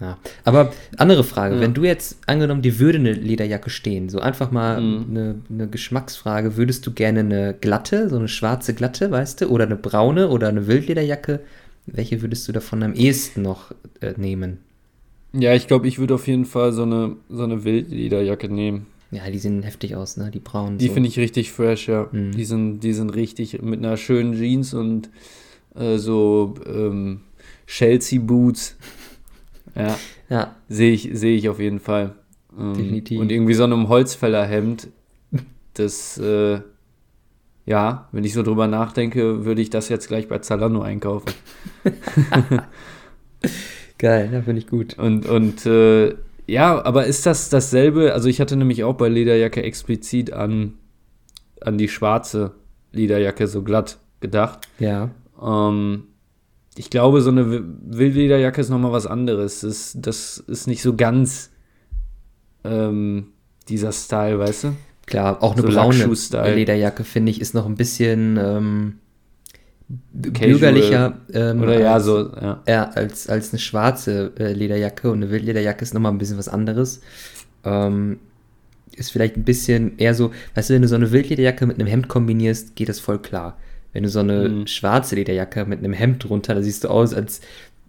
ja. Aber andere Frage, ja. wenn du jetzt angenommen, dir würde eine Lederjacke stehen, so einfach mal mhm. eine, eine, Geschmacksfrage, würdest du gerne eine glatte, so eine schwarze glatte, weißt du, oder eine braune oder eine Wildlederjacke? Welche würdest du davon am ehesten noch äh, nehmen? Ja, ich glaube, ich würde auf jeden Fall so eine, so eine Wildlederjacke nehmen. Ja, die sehen heftig aus, ne? Die braunen. Die so. finde ich richtig fresh, ja. Mhm. Die, sind, die sind richtig mit einer schönen Jeans und äh, so ähm, Chelsea-Boots. Ja. ja. Sehe ich, seh ich auf jeden Fall. Ähm, Definitiv. Und irgendwie so einem Holzfällerhemd, das, äh, ja, wenn ich so drüber nachdenke, würde ich das jetzt gleich bei Zalando einkaufen. Geil, ja, finde ich gut. Und, und äh, ja, aber ist das dasselbe? Also ich hatte nämlich auch bei Lederjacke explizit an, an die schwarze Lederjacke so glatt gedacht. Ja. Ähm, ich glaube, so eine Wildlederjacke ist nochmal was anderes. Das, das ist nicht so ganz ähm, dieser Style, weißt du? Klar, auch eine so braune Lederjacke, finde ich, ist noch ein bisschen ähm, bürgerlicher. Ähm, oder ja, als, so, ja. ja. als, als eine schwarze äh, Lederjacke und eine Wildlederjacke ist nochmal ein bisschen was anderes. Ähm, ist vielleicht ein bisschen eher so, weißt du, wenn du so eine Wildlederjacke mit einem Hemd kombinierst, geht das voll klar. Wenn du so eine mhm. schwarze Lederjacke mit einem Hemd drunter, da siehst du aus, als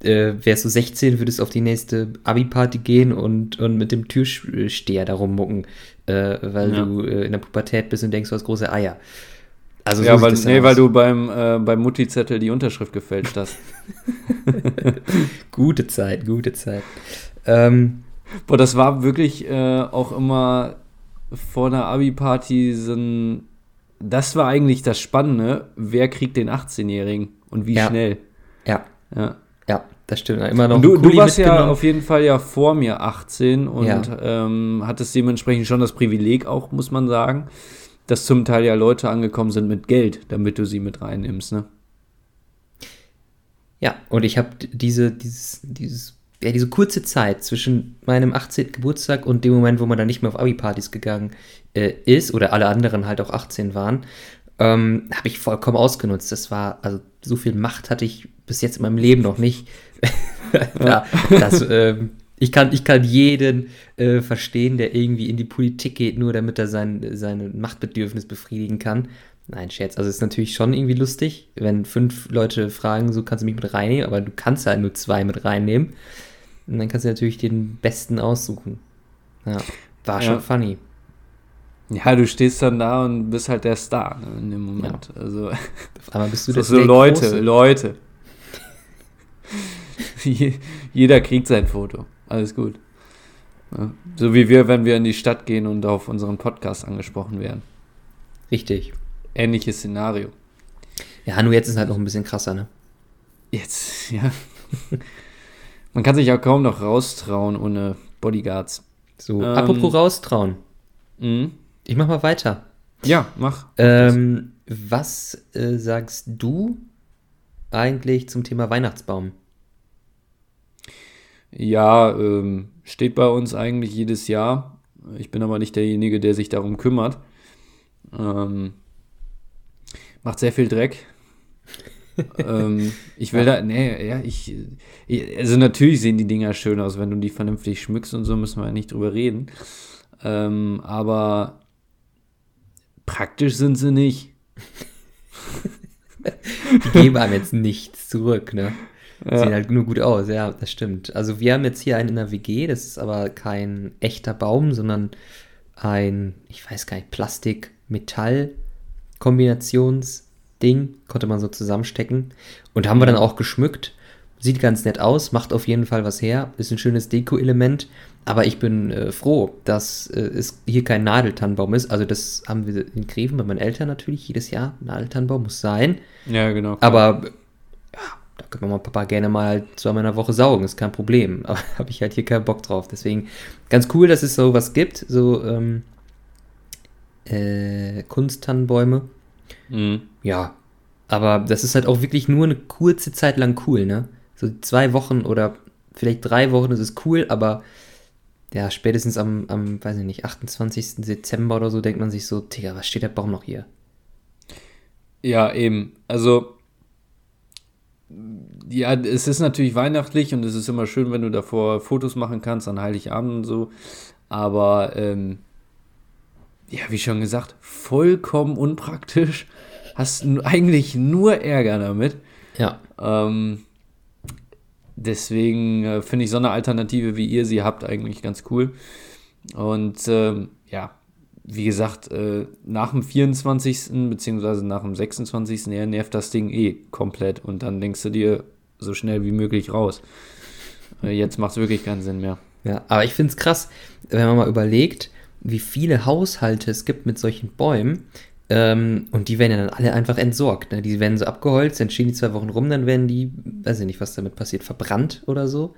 äh, wärst du 16, würdest auf die nächste Abi-Party gehen und, und mit dem Türsteher da rummucken, äh, weil ja. du äh, in der Pubertät bist und denkst, du hast große Eier. Also ja, so weil, nee, weil du beim, äh, beim Mutti-Zettel die Unterschrift gefälscht hast. gute Zeit, gute Zeit. Ähm, Boah, das war wirklich äh, auch immer vor einer Abi-Party so ein. Das war eigentlich das Spannende. Wer kriegt den 18-Jährigen und wie ja. schnell? Ja. Ja. Ja, das stimmt. Immer noch. du, du warst ja auf jeden Fall ja vor mir 18 und ja. ähm, hattest dementsprechend schon das Privileg auch, muss man sagen, dass zum Teil ja Leute angekommen sind mit Geld, damit du sie mit reinnimmst, ne? Ja, und ich habe diese, dieses, dieses, ja, diese kurze Zeit zwischen meinem 18. Geburtstag und dem Moment, wo man dann nicht mehr auf Abi-Partys gegangen äh, ist oder alle anderen halt auch 18 waren, ähm, habe ich vollkommen ausgenutzt. Das war, also so viel Macht hatte ich bis jetzt in meinem Leben noch nicht. ja, das, ähm, ich, kann, ich kann jeden äh, verstehen, der irgendwie in die Politik geht, nur damit er sein, sein Machtbedürfnis befriedigen kann. Nein, Scherz. Also es ist natürlich schon irgendwie lustig, wenn fünf Leute fragen, so kannst du mich mit reinnehmen, aber du kannst halt nur zwei mit reinnehmen. Und dann kannst du natürlich den besten aussuchen. Ja, war ja. schon funny. Ja, du stehst dann da und bist halt der Star ne, in dem Moment. Ja. Also, Auf einmal bist du das so Leute, Große. Leute. Jeder kriegt sein Foto. Alles gut. Ja. So wie wir, wenn wir in die Stadt gehen und auf unseren Podcast angesprochen werden. Richtig. Ähnliches Szenario. Ja, nur jetzt ist halt noch ein bisschen krasser, ne? Jetzt, ja. Man kann sich ja kaum noch raustrauen ohne Bodyguards. So, ähm, apropos raustrauen. Mhm. Ich mach mal weiter. Ja, mach. Ähm, was äh, sagst du eigentlich zum Thema Weihnachtsbaum? Ja, ähm, steht bei uns eigentlich jedes Jahr. Ich bin aber nicht derjenige, der sich darum kümmert. Ähm, macht sehr viel Dreck. Ähm, ich will ja. da, nee, ja, ich, also natürlich sehen die Dinger schön aus, wenn du die vernünftig schmückst und so, müssen wir ja nicht drüber reden. Ähm, aber Praktisch sind sie nicht. die geben einem jetzt nichts zurück, ne? Ja. Sehen halt nur gut aus, ja, das stimmt. Also wir haben jetzt hier einen in der WG, das ist aber kein echter Baum, sondern ein, ich weiß gar nicht, Plastik-Metall-Kombinationsding, konnte man so zusammenstecken. Und haben wir dann auch geschmückt. Sieht ganz nett aus, macht auf jeden Fall was her, ist ein schönes Deko-Element. Aber ich bin äh, froh, dass äh, es hier kein Nadeltannenbaum ist. Also das haben wir in Greven bei meinen Eltern natürlich jedes Jahr. Nadeltannenbaum muss sein. Ja, genau. Klar. Aber ja, da kann Mama und Papa gerne mal zweimal in der Woche saugen, ist kein Problem. Aber habe ich halt hier keinen Bock drauf. Deswegen ganz cool, dass es sowas gibt, so ähm, äh, Kunsttannenbäume. Mhm. Ja, aber das ist halt auch wirklich nur eine kurze Zeit lang cool, ne? So zwei Wochen oder vielleicht drei Wochen ist es cool, aber ja, spätestens am, am, weiß ich nicht, 28. Dezember oder so denkt man sich so, Digga, was steht der Baum noch hier? Ja, eben. Also, ja, es ist natürlich weihnachtlich und es ist immer schön, wenn du davor Fotos machen kannst an Heiligabend und so. Aber, ähm, ja, wie schon gesagt, vollkommen unpraktisch. Hast eigentlich nur Ärger damit. Ja. Ähm, Deswegen äh, finde ich so eine Alternative, wie ihr sie habt, eigentlich ganz cool. Und ähm, ja, wie gesagt, äh, nach dem 24. beziehungsweise nach dem 26. Ja, nervt das Ding eh komplett und dann denkst du dir so schnell wie möglich raus. Äh, jetzt macht es wirklich keinen Sinn mehr. Ja, aber ich finde es krass, wenn man mal überlegt, wie viele Haushalte es gibt mit solchen Bäumen, ähm, und die werden ja dann alle einfach entsorgt. Ne? Die werden so abgeholzt, dann stehen die zwei Wochen rum, dann werden die, weiß ich nicht, was damit passiert, verbrannt oder so.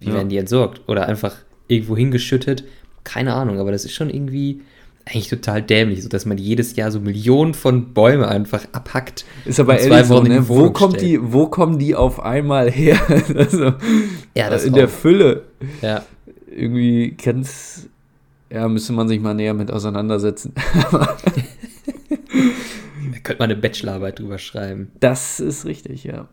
Wie ja. werden die entsorgt? Oder einfach irgendwo hingeschüttet? Keine Ahnung, aber das ist schon irgendwie eigentlich total dämlich, so dass man jedes Jahr so Millionen von Bäume einfach abhackt. Ist aber ehrlich so, ne? wo, kommt die, wo kommen die auf einmal her? also, ja, das in auch. der Fülle. Ja. Irgendwie ganz, ja, müsste man sich mal näher mit auseinandersetzen. da könnte man eine Bachelorarbeit drüber schreiben. Das ist richtig, ja.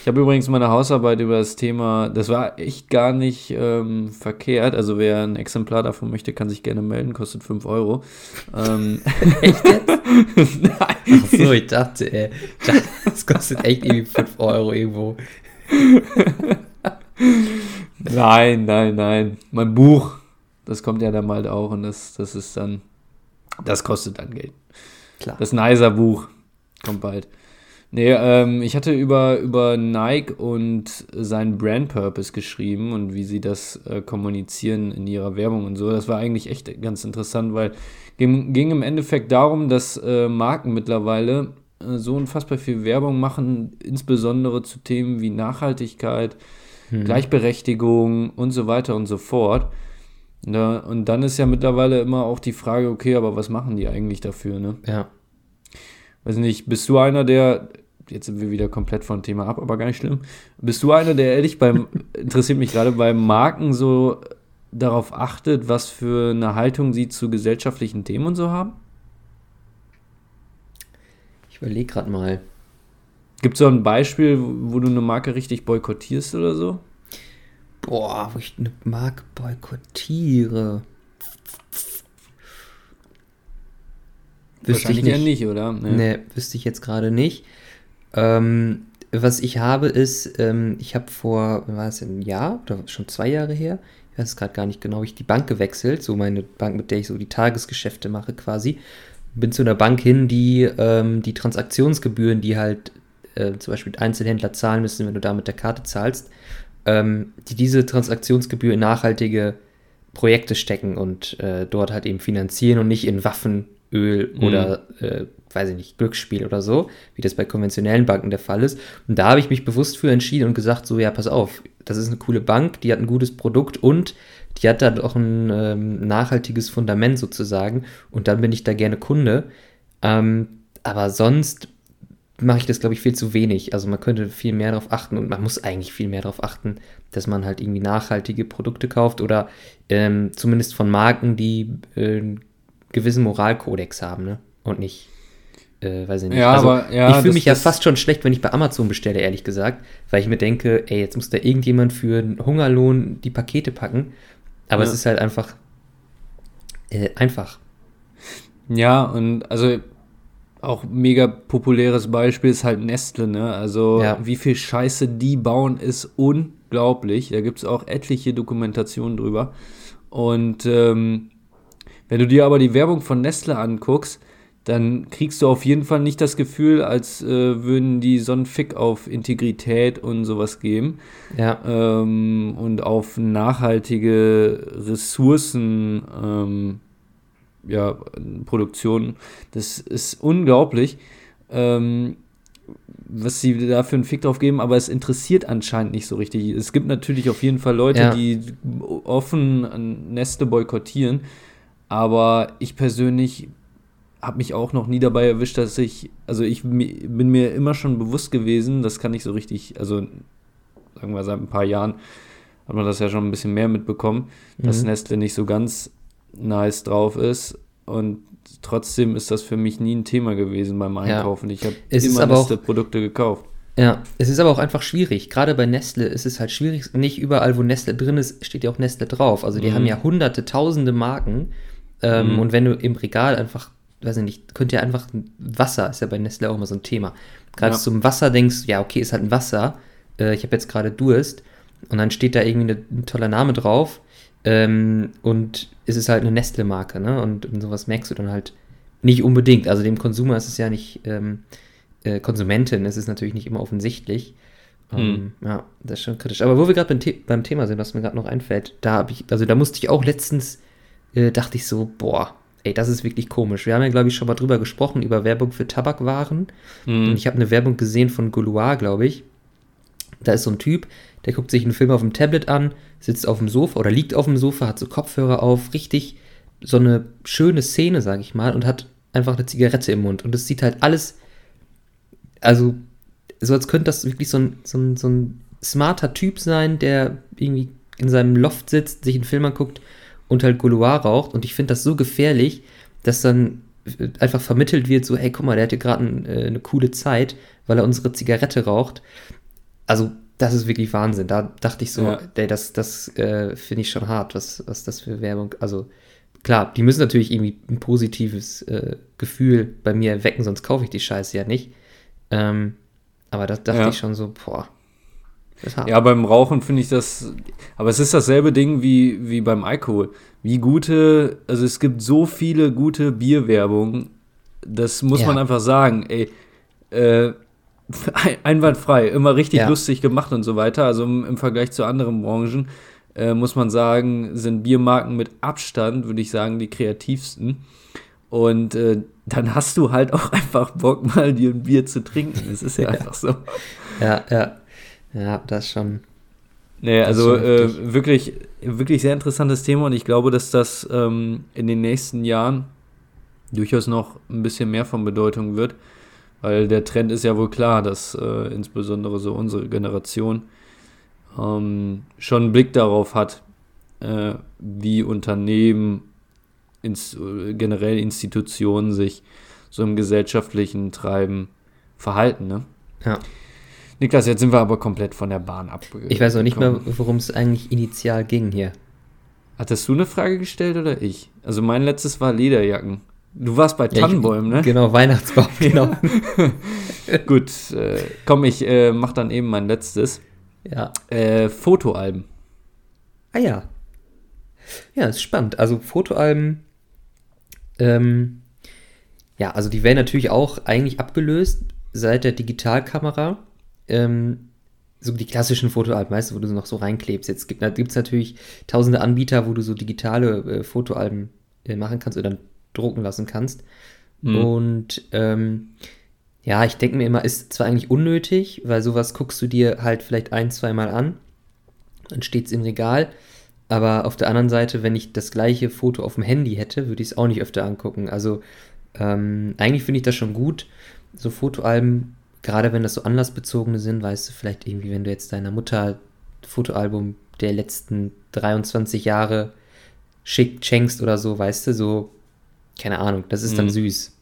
Ich habe übrigens meine Hausarbeit über das Thema, das war echt gar nicht ähm, verkehrt. Also wer ein Exemplar davon möchte, kann sich gerne melden, kostet 5 Euro. Ähm, echt jetzt? Nein. Ach so, ich dachte, ey, das kostet echt irgendwie 5 Euro irgendwo. nein, nein, nein. Mein Buch, das kommt ja dann bald auch und das, das ist dann, das kostet dann Geld. Klar. Das Nicer-Buch kommt bald. Nee, ähm, ich hatte über, über Nike und seinen Brand Purpose geschrieben und wie sie das äh, kommunizieren in ihrer Werbung und so. Das war eigentlich echt ganz interessant, weil ging, ging im Endeffekt darum, dass äh, Marken mittlerweile äh, so unfassbar viel Werbung machen, insbesondere zu Themen wie Nachhaltigkeit, hm. Gleichberechtigung und so weiter und so fort. Ne? Und dann ist ja mittlerweile immer auch die Frage, okay, aber was machen die eigentlich dafür? Ne? Ja. Weiß nicht, bist du einer, der jetzt sind wir wieder komplett vom Thema ab, aber gar nicht schlimm. Bist du einer, der ehrlich beim, interessiert mich gerade, bei Marken so darauf achtet, was für eine Haltung sie zu gesellschaftlichen Themen und so haben? Ich überlege gerade mal. Gibt es so ein Beispiel, wo du eine Marke richtig boykottierst oder so? Boah, wo ich eine Marke boykottiere. Wüsste ich nicht. ja nicht, oder? Nee. nee, wüsste ich jetzt gerade nicht. Ähm, was ich habe ist, ähm, ich habe vor, war es ein Jahr oder schon zwei Jahre her, ich weiß es gerade gar nicht genau, ich die Bank gewechselt, so meine Bank, mit der ich so die Tagesgeschäfte mache quasi. Bin zu einer Bank hin, die ähm, die Transaktionsgebühren, die halt äh, zum Beispiel Einzelhändler zahlen müssen, wenn du da mit der Karte zahlst, ähm, die diese Transaktionsgebühr in nachhaltige Projekte stecken und äh, dort halt eben finanzieren und nicht in Waffen, Öl mhm. oder äh, weiß ich nicht, Glücksspiel oder so, wie das bei konventionellen Banken der Fall ist. Und da habe ich mich bewusst für entschieden und gesagt, so, ja, pass auf, das ist eine coole Bank, die hat ein gutes Produkt und die hat da auch ein ähm, nachhaltiges Fundament sozusagen. Und dann bin ich da gerne Kunde. Ähm, aber sonst mache ich das, glaube ich, viel zu wenig. Also man könnte viel mehr darauf achten und man muss eigentlich viel mehr darauf achten, dass man halt irgendwie nachhaltige Produkte kauft oder ähm, zumindest von Marken, die äh, einen gewissen Moralkodex haben, ne? Und nicht äh, weiß ich nicht. Ja, also, aber, ja, ich fühle mich ja fast schon schlecht, wenn ich bei Amazon bestelle, ehrlich gesagt, weil ich mir denke, ey, jetzt muss da irgendjemand für einen Hungerlohn die Pakete packen. Aber ja. es ist halt einfach äh, einfach. Ja, und also auch mega populäres Beispiel ist halt Nestle, ne? Also ja. wie viel Scheiße die bauen, ist unglaublich. Da gibt es auch etliche Dokumentationen drüber. Und ähm, wenn du dir aber die Werbung von Nestle anguckst, dann kriegst du auf jeden Fall nicht das Gefühl, als äh, würden die so einen Fick auf Integrität und sowas geben. Ja. Ähm, und auf nachhaltige Ressourcen, ähm, ja, Produktion. Das ist unglaublich, ähm, was sie da für einen Fick drauf geben, aber es interessiert anscheinend nicht so richtig. Es gibt natürlich auf jeden Fall Leute, ja. die offen Neste boykottieren, aber ich persönlich habe mich auch noch nie dabei erwischt, dass ich, also ich bin mir immer schon bewusst gewesen, das kann ich so richtig, also sagen wir seit ein paar Jahren hat man das ja schon ein bisschen mehr mitbekommen, mhm. dass Nestle nicht so ganz nice drauf ist und trotzdem ist das für mich nie ein Thema gewesen beim Einkaufen. Ja. Ich habe immer Nestle-Produkte gekauft. Ja, es ist aber auch einfach schwierig. Gerade bei Nestle ist es halt schwierig. Nicht überall, wo Nestle drin ist, steht ja auch Nestle drauf. Also die mhm. haben ja hunderte, tausende Marken. Ähm, mhm. Und wenn du im Regal einfach weiß ich nicht, könnte ja einfach Wasser, ist ja bei Nestle auch immer so ein Thema. Gerade ja. zum Wasser denkst, ja, okay, ist halt ein Wasser. Äh, ich habe jetzt gerade Durst. Und dann steht da irgendwie ein toller Name drauf. Ähm, und es ist halt eine Nestle-Marke, ne? Und, und, sowas merkst du dann halt nicht unbedingt. Also dem Konsumer ist es ja nicht, ähm, äh, Konsumentin ist es natürlich nicht immer offensichtlich. Ähm, hm. Ja, das ist schon kritisch. Aber wo wir gerade beim, The beim, Thema sind, was mir gerade noch einfällt, da habe ich, also da musste ich auch letztens, äh, dachte ich so, boah, ey, das ist wirklich komisch. Wir haben ja, glaube ich, schon mal drüber gesprochen, über Werbung für Tabakwaren. Mhm. Und ich habe eine Werbung gesehen von Gouloir, glaube ich. Da ist so ein Typ, der guckt sich einen Film auf dem Tablet an, sitzt auf dem Sofa oder liegt auf dem Sofa, hat so Kopfhörer auf, richtig so eine schöne Szene, sag ich mal, und hat einfach eine Zigarette im Mund. Und es sieht halt alles, also so als könnte das wirklich so ein, so ein, so ein smarter Typ sein, der irgendwie in seinem Loft sitzt, sich einen Film anguckt und halt Gouloir raucht. Und ich finde das so gefährlich, dass dann einfach vermittelt wird, so, hey, guck mal, der hat hier gerade ein, äh, eine coole Zeit, weil er unsere Zigarette raucht. Also, das ist wirklich Wahnsinn. Da dachte ich so, ja. ey, das, das äh, finde ich schon hart, was, was das für Werbung, also klar, die müssen natürlich irgendwie ein positives äh, Gefühl bei mir erwecken, sonst kaufe ich die Scheiße ja nicht. Ähm, aber da dachte ja. ich schon so, boah. Ja, beim Rauchen finde ich das, aber es ist dasselbe Ding wie, wie beim Alkohol. Wie gute, also es gibt so viele gute Bierwerbungen, das muss ja. man einfach sagen, ey, äh, einwandfrei, immer richtig ja. lustig gemacht und so weiter, also im, im Vergleich zu anderen Branchen, äh, muss man sagen, sind Biermarken mit Abstand, würde ich sagen, die kreativsten. Und äh, dann hast du halt auch einfach Bock, mal dir ein Bier zu trinken. Das ist ja, ja. einfach so. Ja, ja. Ja, das schon. Nee, also äh, wirklich, wirklich sehr interessantes Thema und ich glaube, dass das ähm, in den nächsten Jahren durchaus noch ein bisschen mehr von Bedeutung wird, weil der Trend ist ja wohl klar, dass äh, insbesondere so unsere Generation ähm, schon einen Blick darauf hat, äh, wie Unternehmen ins, generell Institutionen sich so im gesellschaftlichen Treiben verhalten. Ne? Ja. Niklas, jetzt sind wir aber komplett von der Bahn ab. Ich weiß auch nicht mehr, worum es eigentlich initial ging hier. Hattest du eine Frage gestellt oder ich? Also mein letztes war Lederjacken. Du warst bei ja, Tannenbäumen, ne? Genau, Weihnachtsbaum, genau. Gut, äh, komm, ich äh, mach dann eben mein letztes. Ja. Äh, Fotoalben. Ah ja. Ja, ist spannend. Also Fotoalben ähm, ja, also die werden natürlich auch eigentlich abgelöst seit der Digitalkamera. Ähm, so die klassischen Fotoalben, weißt du, wo du noch so reinklebst. Jetzt gibt es natürlich tausende Anbieter, wo du so digitale äh, Fotoalben äh, machen kannst oder drucken lassen kannst. Mhm. Und ähm, ja, ich denke mir immer, ist zwar eigentlich unnötig, weil sowas guckst du dir halt vielleicht ein, zweimal an, dann steht es im Regal. Aber auf der anderen Seite, wenn ich das gleiche Foto auf dem Handy hätte, würde ich es auch nicht öfter angucken. Also ähm, eigentlich finde ich das schon gut. So Fotoalben, gerade wenn das so anlassbezogene sind, weißt du, vielleicht irgendwie, wenn du jetzt deiner Mutter Fotoalbum der letzten 23 Jahre schickt, schenkst oder so, weißt du, so, keine Ahnung, das ist dann mhm. süß.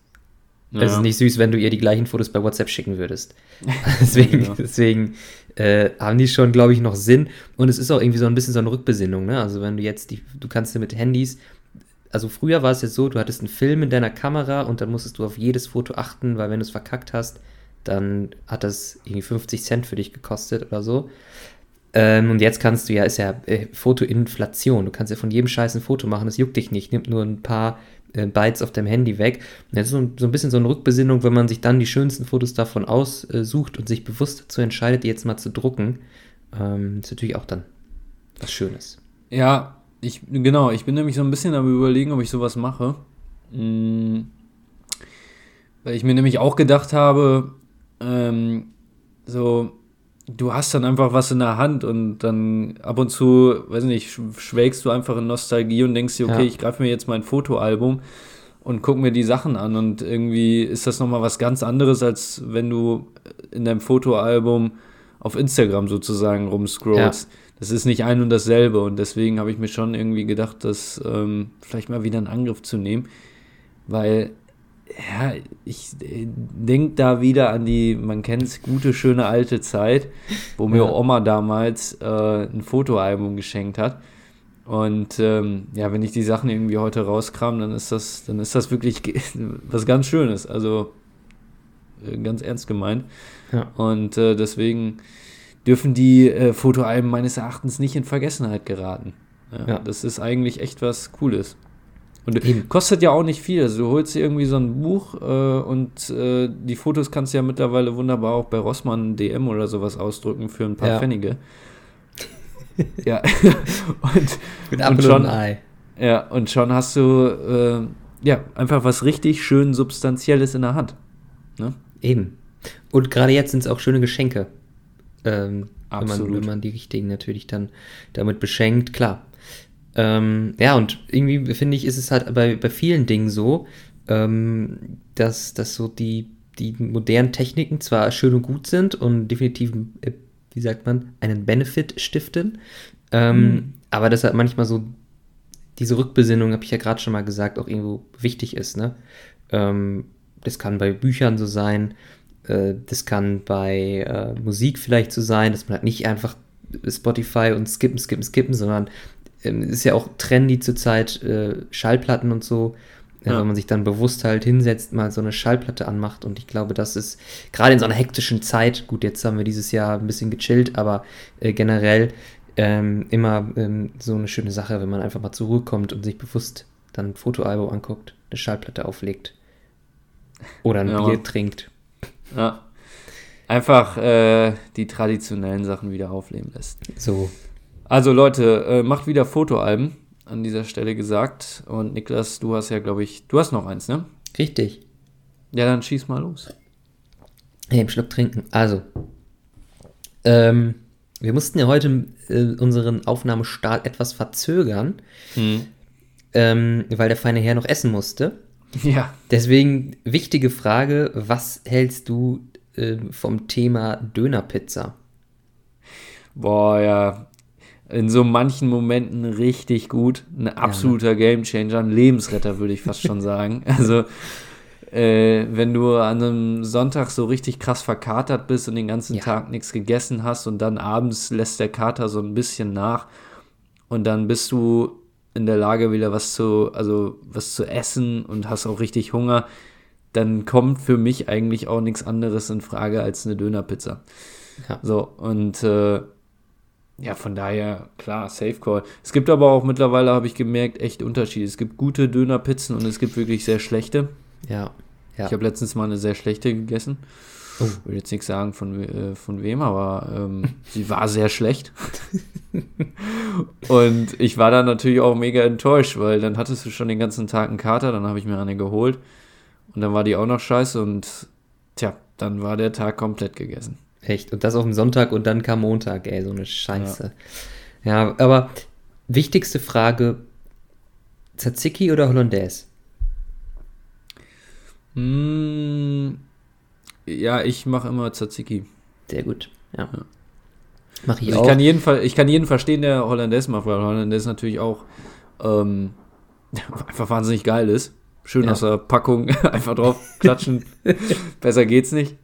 Ja. Das ist nicht süß, wenn du ihr die gleichen Fotos bei WhatsApp schicken würdest. deswegen, ja. deswegen äh, haben die schon, glaube ich, noch Sinn. Und es ist auch irgendwie so ein bisschen so eine Rückbesinnung. Ne? Also wenn du jetzt, die, du kannst dir mit Handys, also früher war es jetzt so, du hattest einen Film in deiner Kamera und dann musstest du auf jedes Foto achten, weil wenn du es verkackt hast, dann hat das irgendwie 50 Cent für dich gekostet oder so. Ähm, und jetzt kannst du ja, ist ja äh, Fotoinflation. Du kannst ja von jedem Scheiß ein Foto machen, das juckt dich nicht. Nimmt nur ein paar Bytes auf deinem Handy weg. Das ist so, ein bisschen so eine Rückbesinnung, wenn man sich dann die schönsten Fotos davon aussucht und sich bewusst dazu entscheidet, die jetzt mal zu drucken. Ähm, ist natürlich auch dann was Schönes. Ja, ich, genau, ich bin nämlich so ein bisschen am überlegen, ob ich sowas mache. Mhm. Weil ich mir nämlich auch gedacht habe, ähm, so, du hast dann einfach was in der Hand und dann ab und zu, weiß nicht, schwelgst du einfach in Nostalgie und denkst dir, okay, ja. ich greife mir jetzt mein Fotoalbum und guck mir die Sachen an und irgendwie ist das nochmal was ganz anderes, als wenn du in deinem Fotoalbum auf Instagram sozusagen rumscrollst. Ja. Das ist nicht ein und dasselbe und deswegen habe ich mir schon irgendwie gedacht, das ähm, vielleicht mal wieder in Angriff zu nehmen, weil ja, ich äh, denke da wieder an die, man kennt es, gute, schöne alte Zeit, wo mir ja. Oma damals äh, ein Fotoalbum geschenkt hat. Und ähm, ja, wenn ich die Sachen irgendwie heute rauskram, dann ist das, dann ist das wirklich was ganz Schönes. Also äh, ganz ernst gemeint. Ja. Und äh, deswegen dürfen die äh, Fotoalben meines Erachtens nicht in Vergessenheit geraten. Ja, ja. Das ist eigentlich echt was Cooles. Und Eben. kostet ja auch nicht viel. Also du holst dir irgendwie so ein Buch äh, und äh, die Fotos kannst du ja mittlerweile wunderbar auch bei Rossmann DM oder sowas ausdrücken für ein paar ja. Pfennige. ja. und, Mit und schon, Ei. Ja, und schon hast du äh, ja einfach was richtig schön Substanzielles in der Hand. Ne? Eben. Und gerade jetzt sind es auch schöne Geschenke. Ähm, wenn, man, wenn man die richtigen natürlich dann damit beschenkt, klar. Ähm, ja, und irgendwie finde ich, ist es halt bei, bei vielen Dingen so, ähm, dass, dass so die, die modernen Techniken zwar schön und gut sind und definitiv, äh, wie sagt man, einen Benefit stiften, ähm, mhm. aber dass halt manchmal so diese Rückbesinnung, habe ich ja gerade schon mal gesagt, auch irgendwo wichtig ist. Ne? Ähm, das kann bei Büchern so sein, äh, das kann bei äh, Musik vielleicht so sein, dass man halt nicht einfach Spotify und skippen, skippen, skippen, sondern ähm, ist ja auch trendy zurzeit, äh, Schallplatten und so. Äh, ja. Wenn man sich dann bewusst halt hinsetzt, mal so eine Schallplatte anmacht. Und ich glaube, das ist gerade in so einer hektischen Zeit, gut, jetzt haben wir dieses Jahr ein bisschen gechillt, aber äh, generell ähm, immer ähm, so eine schöne Sache, wenn man einfach mal zur Ruhe kommt und sich bewusst dann ein Fotoalbum anguckt, eine Schallplatte auflegt oder ein ja, Bier trinkt. Ja. Einfach äh, die traditionellen Sachen wieder aufleben lässt. So. Also Leute, äh, macht wieder Fotoalben, an dieser Stelle gesagt. Und Niklas, du hast ja, glaube ich, du hast noch eins, ne? Richtig. Ja, dann schieß mal los. Hey, einen Schluck trinken. Also, ähm, wir mussten ja heute äh, unseren Aufnahmestart etwas verzögern, hm. ähm, weil der feine Herr noch essen musste. Ja. Deswegen wichtige Frage: Was hältst du äh, vom Thema Dönerpizza? Boah, ja. In so manchen Momenten richtig gut. Ein absoluter ja, ne? Gamechanger, ein Lebensretter, würde ich fast schon sagen. Also, äh, wenn du an einem Sonntag so richtig krass verkatert bist und den ganzen ja. Tag nichts gegessen hast und dann abends lässt der Kater so ein bisschen nach und dann bist du in der Lage, wieder was zu, also was zu essen und hast auch richtig Hunger, dann kommt für mich eigentlich auch nichts anderes in Frage als eine Dönerpizza. Ja. So, und äh, ja, von daher, klar, Safe Call. Es gibt aber auch mittlerweile, habe ich gemerkt, echt Unterschiede. Es gibt gute Dönerpizzen und es gibt wirklich sehr schlechte. Ja. ja. Ich habe letztens mal eine sehr schlechte gegessen. Oh. Ich will jetzt nichts sagen von, äh, von wem, aber ähm, sie war sehr schlecht. und ich war dann natürlich auch mega enttäuscht, weil dann hattest du schon den ganzen Tag einen Kater, dann habe ich mir eine geholt und dann war die auch noch scheiße und tja, dann war der Tag komplett gegessen. Echt? Und das auf dem Sonntag und dann kam Montag, ey, so eine Scheiße. Ja, ja aber wichtigste Frage: Tzatziki oder Hollandaise? Mm, ja, ich mache immer Tzatziki. Sehr gut, ja. ja. Mach ich also auch. Ich kann, jeden Fall, ich kann jeden verstehen, der Hollandaise macht, weil Hollandaise natürlich auch ähm, einfach wahnsinnig geil ist. Schön ja. aus der Packung einfach drauf klatschen. Besser geht's nicht.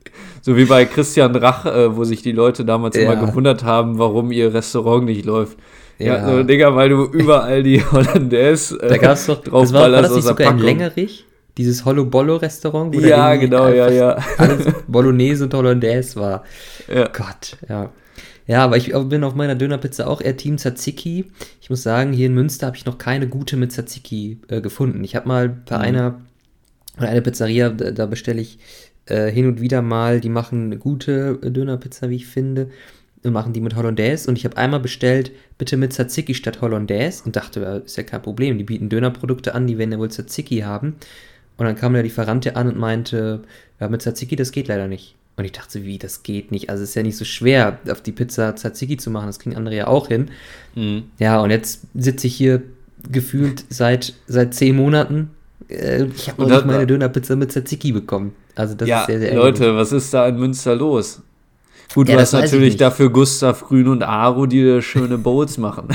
So wie bei Christian Rach, äh, wo sich die Leute damals ja. immer gewundert haben, warum ihr Restaurant nicht läuft. Ja, ja so, Digga, weil du überall die Hollandaise äh, da gab's doch, drauf das war, war das nicht sogar Packung. in Längerich? Dieses Hollow Bollo Restaurant? Wo ja, genau, ja, ja. Alles Bolognese und Hollandaise war. Ja. Gott, ja. Ja, aber ich bin auf meiner Dönerpizza auch eher Team Tzatziki. Ich muss sagen, hier in Münster habe ich noch keine gute mit Tzatziki äh, gefunden. Ich habe mal bei mhm. einer oder eine Pizzeria, da, da bestelle ich äh, hin und wieder mal, die machen eine gute äh, Dönerpizza, wie ich finde, und machen die mit Hollandaise. Und ich habe einmal bestellt, bitte mit Tzatziki statt Hollandaise und dachte, ist ja kein Problem, die bieten Dönerprodukte an, die werden ja wohl Tzatziki haben. Und dann kam der Lieferante an und meinte, ja, mit Tzatziki, das geht leider nicht. Und ich dachte, wie, das geht nicht. Also es ist ja nicht so schwer, auf die Pizza Tzatziki zu machen. Das kriegen andere ja auch hin. Mhm. Ja, und jetzt sitze ich hier gefühlt seit, seit zehn Monaten. Äh, ich habe noch nicht meine Dönerpizza mit Tzatziki bekommen. Also das ja, ist sehr, sehr Leute, ärgerlich. was ist da in Münster los? Gut, ja, du hast natürlich dafür Gustav Grün und Aro, die schöne Bowls machen.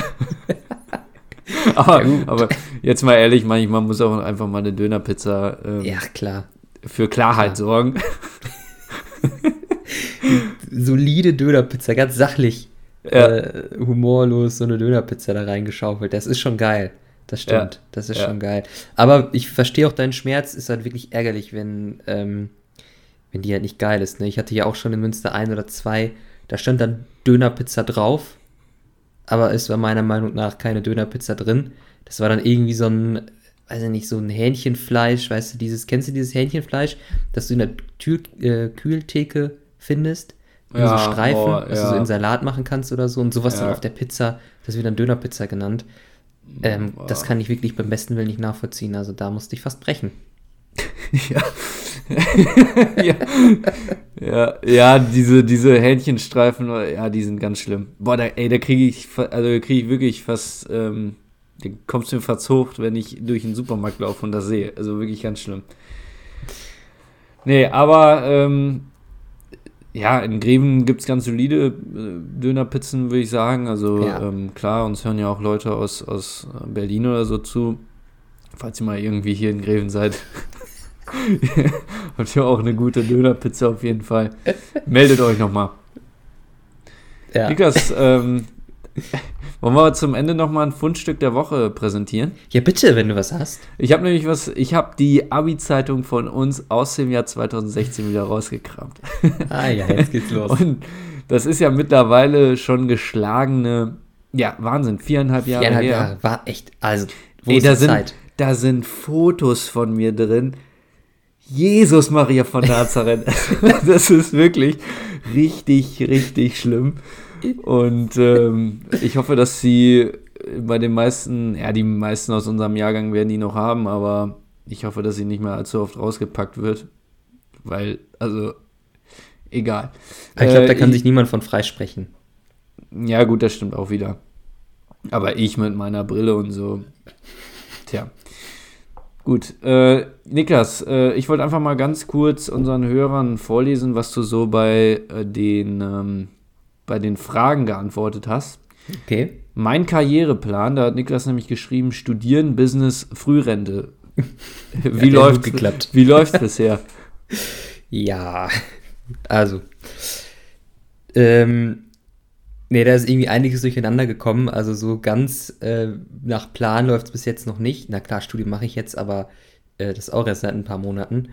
aber, ja, aber, jetzt mal ehrlich, manchmal muss auch einfach mal eine Dönerpizza ähm, ja, klar. für Klarheit klar. sorgen. Solide Dönerpizza, ganz sachlich. Ja. Äh, humorlos so eine Dönerpizza da reingeschaufelt. Das ist schon geil. Das stimmt. Ja. Das ist ja. schon geil. Aber ich verstehe auch deinen Schmerz. Ist halt wirklich ärgerlich, wenn, ähm, wenn die halt nicht geil ist. Ne? Ich hatte ja auch schon in Münster ein oder zwei. Da stand dann Dönerpizza drauf. Aber es war meiner Meinung nach keine Dönerpizza drin. Das war dann irgendwie so ein weiß ich nicht, so ein Hähnchenfleisch, weißt du, dieses, kennst du dieses Hähnchenfleisch, das du in der Tür, äh, Kühltheke findest? Ja, so Streifen, boah, was ja. du so in Salat machen kannst oder so und sowas dann auf der Pizza, das wird dann Dönerpizza genannt. Ähm, das kann ich wirklich beim besten Willen nicht nachvollziehen, also da musste ich fast brechen. ja. ja. ja. Ja, diese, diese Hähnchenstreifen, ja, die sind ganz schlimm. Boah, da, ey, da kriege ich, also kriege ich wirklich fast, ähm, da kommst du mir verzogt, wenn ich durch den Supermarkt laufe und das sehe. Also wirklich ganz schlimm. Nee, aber ähm, ja, in Greven gibt es ganz solide äh, Dönerpizzen, würde ich sagen. Also ja. ähm, klar, uns hören ja auch Leute aus, aus Berlin oder so zu. Falls ihr mal irgendwie hier in Greven seid, habt ihr auch eine gute Dönerpizza auf jeden Fall. Meldet euch nochmal. Ja. Niklas, ähm, wollen wir zum Ende nochmal ein Fundstück der Woche präsentieren? Ja, bitte, wenn du was hast. Ich habe nämlich was, ich habe die Abi-Zeitung von uns aus dem Jahr 2016 wieder rausgekramt. Ah ja, jetzt geht's los. Und das ist ja mittlerweile schon geschlagene, ja, Wahnsinn, viereinhalb Jahre viereinhalb her. Jahre, war echt, also, wo Ey, ist da sind, Zeit? Da sind Fotos von mir drin. Jesus Maria von Nazareth. das ist wirklich richtig, richtig schlimm. Und ähm, ich hoffe, dass sie bei den meisten, ja, die meisten aus unserem Jahrgang werden die noch haben, aber ich hoffe, dass sie nicht mehr allzu oft rausgepackt wird. Weil, also, egal. Ich glaube, da kann äh, sich niemand von freisprechen. Ja, gut, das stimmt auch wieder. Aber ich mit meiner Brille und so. Tja. Gut, äh, Niklas, äh, ich wollte einfach mal ganz kurz unseren Hörern vorlesen, was du so bei äh, den ähm, bei den Fragen geantwortet hast. Okay. Mein Karriereplan, da hat Niklas nämlich geschrieben, studieren, Business, Frührente. Wie ja, läuft geklappt? Wie läuft bisher? ja, also ähm, nee, da ist irgendwie einiges durcheinander gekommen. Also so ganz äh, nach Plan läuft es bis jetzt noch nicht. Na klar, Studium mache ich jetzt, aber äh, das auch erst seit ein paar Monaten.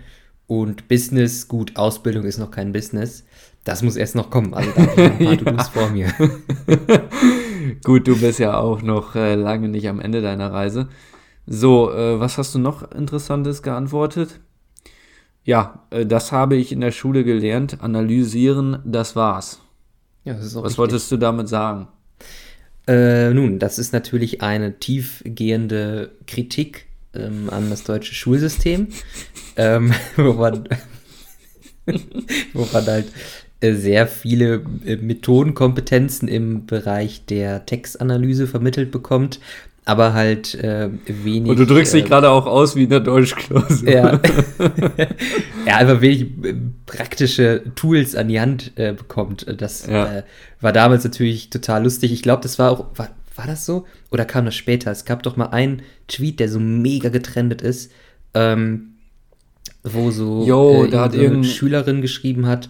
Und Business, gut, Ausbildung ist noch kein Business. Das muss erst noch kommen. Also da habe ich ein paar ja. vor mir. Gut, du bist ja auch noch äh, lange nicht am Ende deiner Reise. So, äh, was hast du noch Interessantes geantwortet? Ja, äh, das habe ich in der Schule gelernt. Analysieren, das war's. Ja, das ist auch was richtig. wolltest du damit sagen? Äh, nun, das ist natürlich eine tiefgehende Kritik ähm, an das deutsche Schulsystem, ähm, wo man wo man halt sehr viele äh, Methodenkompetenzen im Bereich der Textanalyse vermittelt bekommt, aber halt äh, wenig. Und du drückst dich äh, gerade auch aus wie in der Deutschklausur. Ja. ja, einfach wenig äh, praktische Tools an die Hand äh, bekommt. Das ja. war damals natürlich total lustig. Ich glaube, das war auch. War, war das so? Oder kam das später? Es gab doch mal einen Tweet, der so mega getrendet ist, ähm, wo so, Yo, da hat so eine Schülerin geschrieben hat,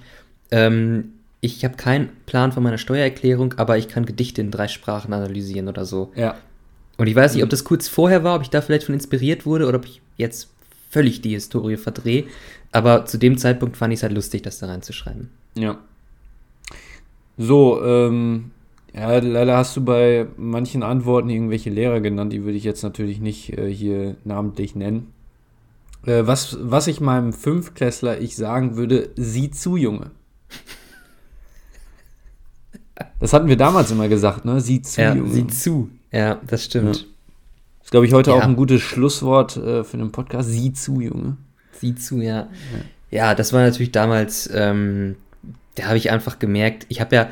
ähm, ich habe keinen Plan von meiner Steuererklärung, aber ich kann Gedichte in drei Sprachen analysieren oder so. Ja. Und ich weiß nicht, ob das kurz vorher war, ob ich da vielleicht von inspiriert wurde oder ob ich jetzt völlig die Historie verdrehe. Aber zu dem Zeitpunkt fand ich es halt lustig, das da reinzuschreiben. Ja. So, ähm, ja, leider hast du bei manchen Antworten irgendwelche Lehrer genannt, die würde ich jetzt natürlich nicht äh, hier namentlich nennen. Äh, was, was ich meinem Fünftklässler ich sagen würde, sieh zu, Junge. Das hatten wir damals immer gesagt, ne? Sieh zu. Ja, Junge. sieh zu. Ja, das stimmt. Ja. Das ist, glaube ich, heute ja. auch ein gutes Schlusswort äh, für den Podcast. Sieh zu, Junge. Sieh zu, ja. Ja, ja das war natürlich damals, ähm, da habe ich einfach gemerkt, ich habe ja,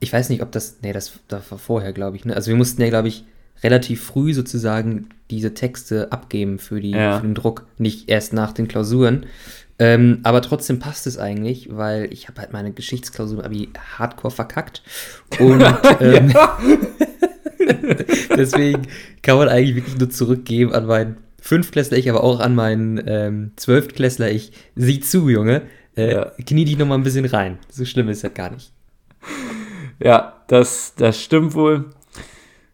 ich weiß nicht, ob das, nee, das, das war vorher, glaube ich, ne? Also wir mussten ja, glaube ich, relativ früh sozusagen diese Texte abgeben für, die, ja. für den Druck, nicht erst nach den Klausuren. Ähm, aber trotzdem passt es eigentlich, weil ich habe halt meine Geschichtsklausur abi hardcore verkackt. Und ähm, deswegen kann man eigentlich wirklich nur zurückgeben an meinen Fünftklässler ich, aber auch an meinen ähm, Zwölftklässler ich. Sieh zu, Junge. Äh, ja. Knie dich noch mal ein bisschen rein. So schlimm ist das gar nicht. Ja, das, das stimmt wohl.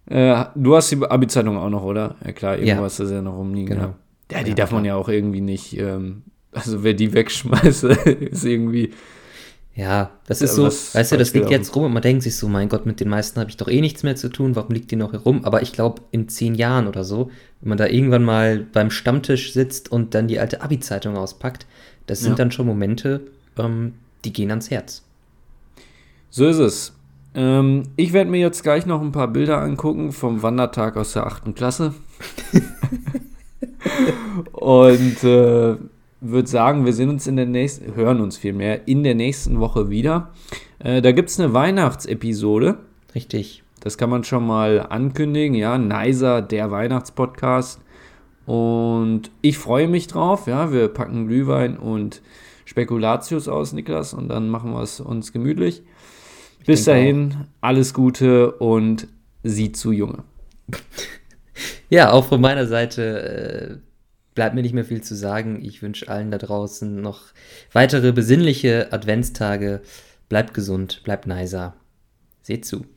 Äh, du hast die Abi-Zeitung auch noch, oder? Ja klar, irgendwo hast du sie ja noch rumliegen. Genau. Ja, ja die ja, darf klar. man ja auch irgendwie nicht ähm, also wer die wegschmeißt, ist irgendwie. Ja, das ist so, weißt du, das liegt jetzt rum und man denkt sich so, mein Gott, mit den meisten habe ich doch eh nichts mehr zu tun, warum liegt die noch herum? Aber ich glaube, in zehn Jahren oder so, wenn man da irgendwann mal beim Stammtisch sitzt und dann die alte Abi-Zeitung auspackt, das sind ja. dann schon Momente, ähm, die gehen ans Herz. So ist es. Ähm, ich werde mir jetzt gleich noch ein paar Bilder angucken vom Wandertag aus der achten Klasse. und äh, würde sagen, wir sehen uns in der nächsten, hören uns vielmehr in der nächsten Woche wieder. Äh, da gibt es eine Weihnachtsepisode. Richtig. Das kann man schon mal ankündigen, ja. Nicer, der Weihnachtspodcast. Und ich freue mich drauf, ja. Wir packen Glühwein und Spekulatius aus, Niklas, und dann machen wir es uns gemütlich. Ich Bis dahin, auch. alles Gute und sieh zu Junge. ja, auch von meiner Seite. Äh bleibt mir nicht mehr viel zu sagen. Ich wünsche allen da draußen noch weitere besinnliche Adventstage. Bleibt gesund, bleibt nicer. Seht zu.